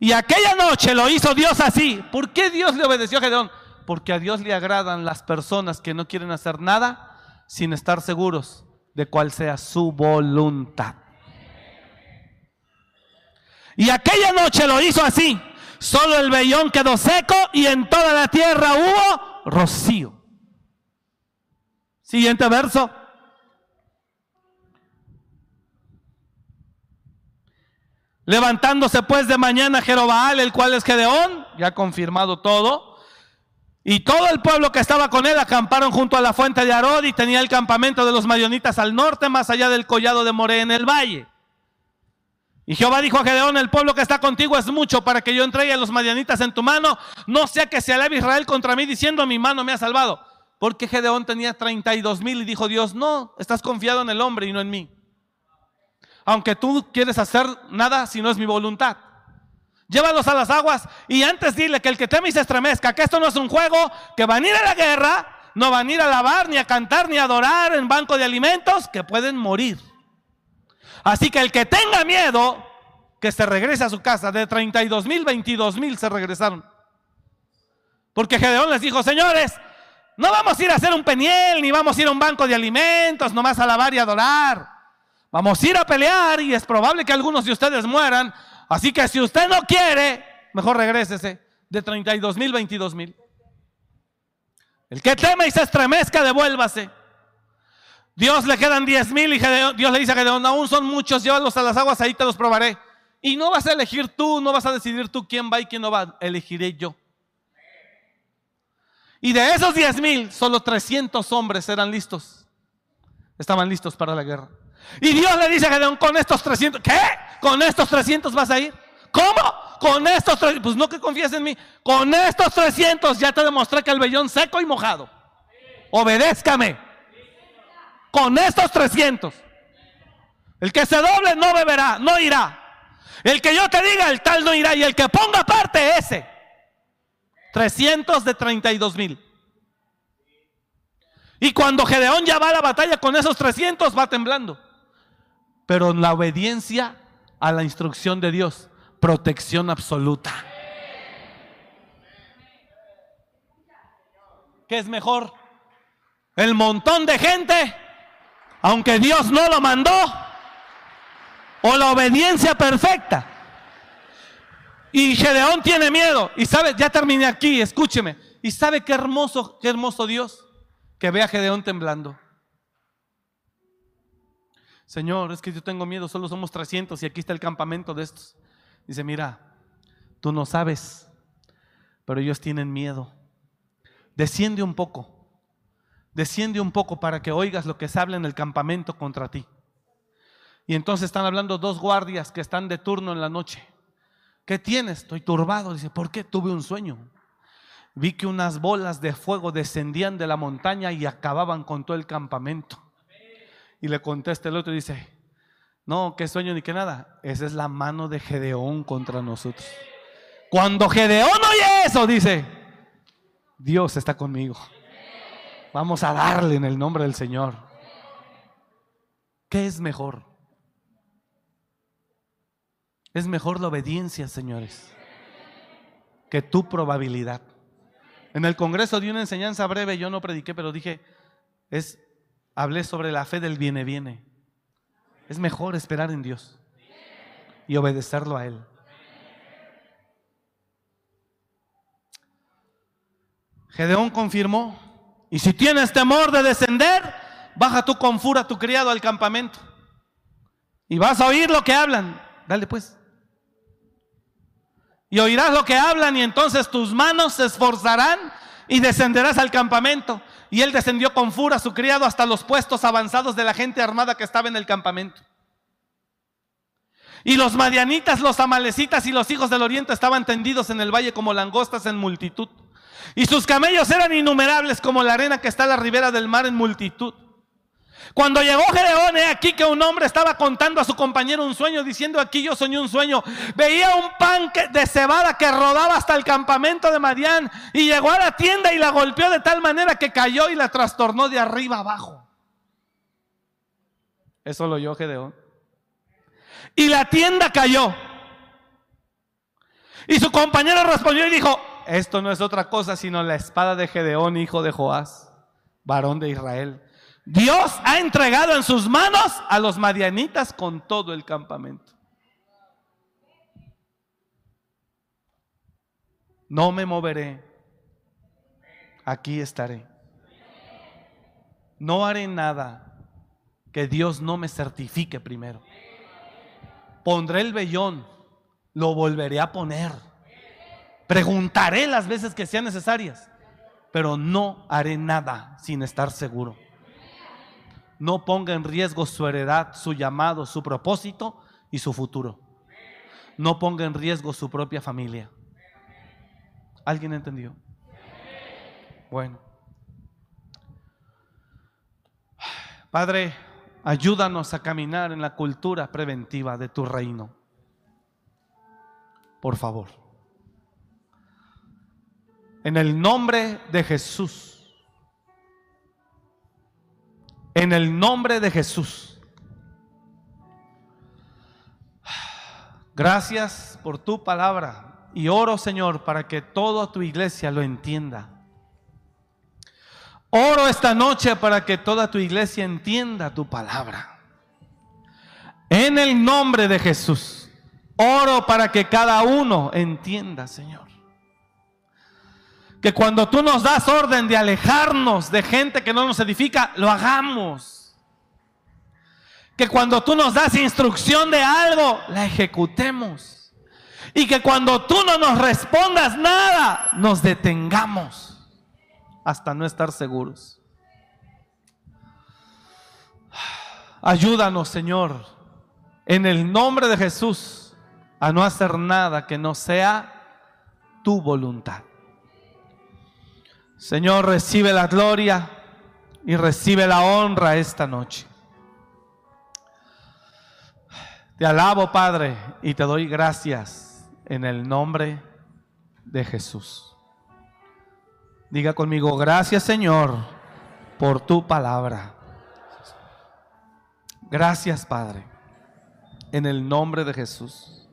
Y aquella noche lo hizo Dios así. ¿Por qué Dios le obedeció a Gedeón? Porque a Dios le agradan las personas que no quieren hacer nada sin estar seguros de cuál sea su voluntad. Y aquella noche lo hizo así. Solo el vellón quedó seco y en toda la tierra hubo rocío. Siguiente verso. Levantándose pues de mañana Jerobaal, el cual es Gedeón, ya confirmado todo. Y todo el pueblo que estaba con él acamparon junto a la fuente de Arod y tenía el campamento de los mayonitas al norte, más allá del collado de Moré en el valle. Y Jehová dijo a Gedeón, el pueblo que está contigo es mucho para que yo entregue a los madianitas en tu mano, no sea que se alabe Israel contra mí diciendo mi mano me ha salvado. Porque Gedeón tenía 32 mil y dijo Dios, no, estás confiado en el hombre y no en mí aunque tú quieres hacer nada si no es mi voluntad. Llévalos a las aguas y antes dile que el que teme y se estremezca, que esto no es un juego, que van a ir a la guerra, no van a ir a lavar, ni a cantar, ni a adorar en banco de alimentos, que pueden morir. Así que el que tenga miedo, que se regrese a su casa. De 32 mil, 22 mil se regresaron. Porque Gedeón les dijo, señores, no vamos a ir a hacer un peniel, ni vamos a ir a un banco de alimentos, nomás a alabar y adorar. Vamos a ir a pelear y es probable que algunos de ustedes mueran. Así que si usted no quiere, mejor regrésese de 32 mil, 22 mil. El que teme y se estremezca, devuélvase. Dios le quedan 10 mil y Dios le dice a Gedeón, aún son muchos, llévalos a las aguas, ahí te los probaré. Y no vas a elegir tú, no vas a decidir tú quién va y quién no va, elegiré yo. Y de esos 10 mil, solo 300 hombres eran listos. Estaban listos para la guerra. Y Dios le dice a Gedeón, con estos 300, ¿qué? ¿Con estos 300 vas a ir? ¿Cómo? Con estos 300, pues no que confíes en mí. Con estos 300 ya te demostré que el vellón seco y mojado. Obedézcame. Con estos 300. El que se doble no beberá, no irá. El que yo te diga, el tal no irá. Y el que ponga parte, ese. 300 de 32 mil. Y cuando Gedeón ya va a la batalla con esos 300, va temblando. Pero en la obediencia a la instrucción de Dios, protección absoluta. ¿Qué es mejor? El montón de gente, aunque Dios no lo mandó, o la obediencia perfecta. Y Gedeón tiene miedo. Y sabe, ya terminé aquí, escúcheme. Y sabe qué hermoso, qué hermoso Dios que ve a Gedeón temblando. Señor, es que yo tengo miedo, solo somos 300 y aquí está el campamento de estos. Dice, mira, tú no sabes, pero ellos tienen miedo. Desciende un poco, desciende un poco para que oigas lo que se habla en el campamento contra ti. Y entonces están hablando dos guardias que están de turno en la noche. ¿Qué tienes? Estoy turbado. Dice, ¿por qué? Tuve un sueño. Vi que unas bolas de fuego descendían de la montaña y acababan con todo el campamento. Y le contesta el otro y dice, no, qué sueño ni qué nada. Esa es la mano de Gedeón contra nosotros. Cuando Gedeón oye eso, dice, Dios está conmigo. Vamos a darle en el nombre del Señor. ¿Qué es mejor? Es mejor la obediencia, señores, que tu probabilidad. En el Congreso de una enseñanza breve, yo no prediqué, pero dije, es, hablé sobre la fe del viene viene. Es mejor esperar en Dios y obedecerlo a Él. Gedeón confirmó, y si tienes temor de descender, baja tú con fura tu criado al campamento. Y vas a oír lo que hablan. Dale pues y oirás lo que hablan y entonces tus manos se esforzarán y descenderás al campamento. Y él descendió con fura su criado hasta los puestos avanzados de la gente armada que estaba en el campamento. Y los madianitas, los amalecitas y los hijos del oriente estaban tendidos en el valle como langostas en multitud. Y sus camellos eran innumerables como la arena que está a la ribera del mar en multitud. Cuando llegó Gedeón, aquí que un hombre estaba contando a su compañero un sueño, diciendo aquí yo soñé un sueño. Veía un pan de cebada que rodaba hasta el campamento de Madián y llegó a la tienda y la golpeó de tal manera que cayó y la trastornó de arriba abajo. Eso lo oyó Gedeón. Y la tienda cayó. Y su compañero respondió y dijo, esto no es otra cosa sino la espada de Gedeón, hijo de Joás, varón de Israel. Dios ha entregado en sus manos a los madianitas con todo el campamento. No me moveré. Aquí estaré. No haré nada que Dios no me certifique primero. Pondré el vellón, lo volveré a poner. Preguntaré las veces que sean necesarias, pero no haré nada sin estar seguro no ponga en riesgo su heredad, su llamado, su propósito y su futuro. No ponga en riesgo su propia familia. ¿Alguien entendió? Bueno. Padre, ayúdanos a caminar en la cultura preventiva de tu reino. Por favor. En el nombre de Jesús. En el nombre de Jesús. Gracias por tu palabra Y oro, Señor, para que toda tu iglesia lo entienda. Oro esta noche para que toda tu iglesia entienda tu palabra. En el nombre de Jesús, oro para que cada uno entienda, Señor. Que cuando tú nos das orden de alejarnos de gente que no nos edifica, lo hagamos. Que cuando tú nos das instrucción de algo, la ejecutemos. Y que cuando tú no nos respondas nada, nos detengamos hasta no estar seguros. Ayúdanos, Señor, en el nombre de Jesús, a no hacer nada que no sea tu voluntad. Señor, recibe la gloria y recibe la honra esta noche. Te alabo, Padre, y te doy gracias en el nombre de Jesús. Diga conmigo, gracias Señor por tu palabra. Gracias Padre, en el nombre de Jesús.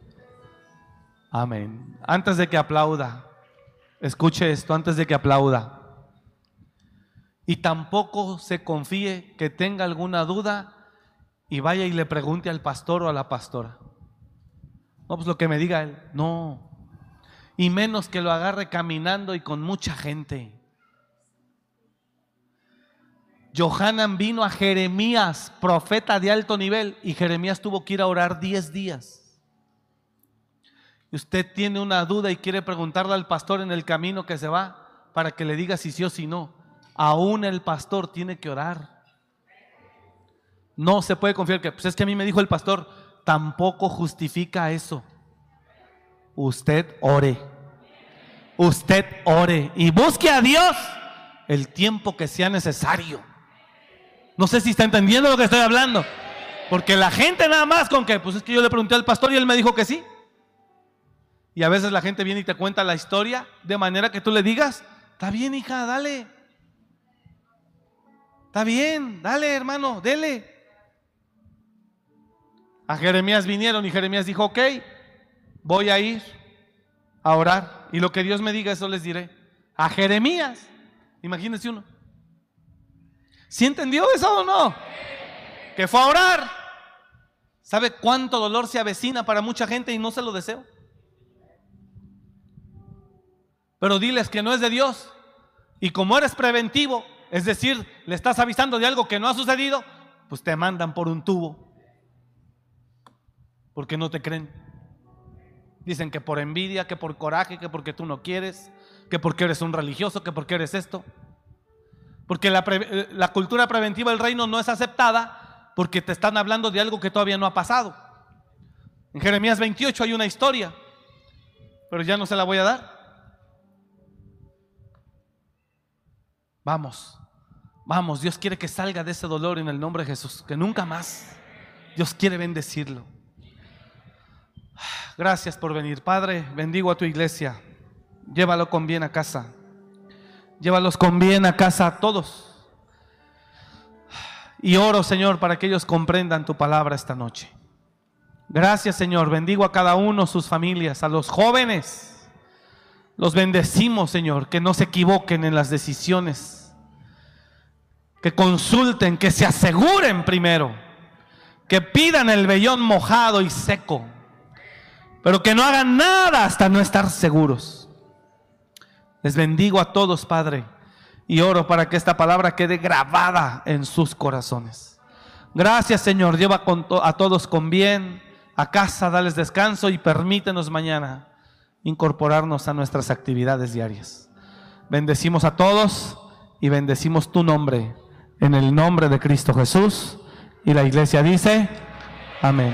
Amén. Antes de que aplauda, escuche esto, antes de que aplauda. Y tampoco se confíe que tenga alguna duda y vaya y le pregunte al pastor o a la pastora. No, pues lo que me diga él. No, y menos que lo agarre caminando y con mucha gente. Johanan vino a Jeremías, profeta de alto nivel, y Jeremías tuvo que ir a orar 10 días. Usted tiene una duda y quiere preguntarle al pastor en el camino que se va para que le diga si sí o si no. Aún el pastor tiene que orar. No se puede confiar que, pues es que a mí me dijo el pastor, tampoco justifica eso usted ore. Usted ore y busque a Dios el tiempo que sea necesario. No sé si está entendiendo lo que estoy hablando. Porque la gente nada más con que, pues es que yo le pregunté al pastor y él me dijo que sí. Y a veces la gente viene y te cuenta la historia de manera que tú le digas, está bien hija, dale. Está bien, dale hermano, dele. A Jeremías vinieron y Jeremías dijo, ok, voy a ir a orar y lo que Dios me diga, eso les diré. A Jeremías, imagínense uno. ¿Sí entendió eso o no? Que fue a orar. ¿Sabe cuánto dolor se avecina para mucha gente y no se lo deseo? Pero diles que no es de Dios. Y como eres preventivo, es decir, le estás avisando de algo que no ha sucedido, pues te mandan por un tubo. Porque no te creen. Dicen que por envidia, que por coraje, que porque tú no quieres, que porque eres un religioso, que porque eres esto. Porque la, la, cultura preventiva del reino no es aceptada porque te están hablando de algo que todavía no ha pasado. En Jeremías 28 hay una historia, pero ya no se la voy a dar. Vamos, vamos, Dios quiere que salga de ese dolor en el nombre de Jesús, que nunca más. Dios quiere bendecirlo. Gracias por venir. Padre, bendigo a tu iglesia. Llévalo con bien a casa. Llévalos con bien a casa a todos. Y oro, Señor, para que ellos comprendan tu palabra esta noche. Gracias, Señor. Bendigo a cada uno, sus familias, a los jóvenes. Los bendecimos, Señor, que no se equivoquen en las decisiones. Que consulten, que se aseguren primero. Que pidan el vellón mojado y seco pero que no hagan nada hasta no estar seguros. Les bendigo a todos, Padre, y oro para que esta palabra quede grabada en sus corazones. Gracias, Señor. Lleva a todos con bien a casa, dales descanso y permítenos mañana incorporarnos a nuestras actividades diarias. Bendecimos a todos y bendecimos tu nombre en el nombre de Cristo Jesús. Y la iglesia dice, amén.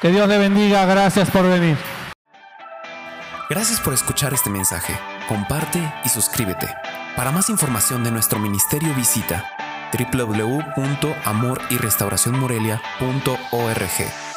Que Dios le bendiga. Gracias por venir. Gracias por escuchar este mensaje. Comparte y suscríbete. Para más información de nuestro ministerio visita www.amoryrestauracionmorelia.org.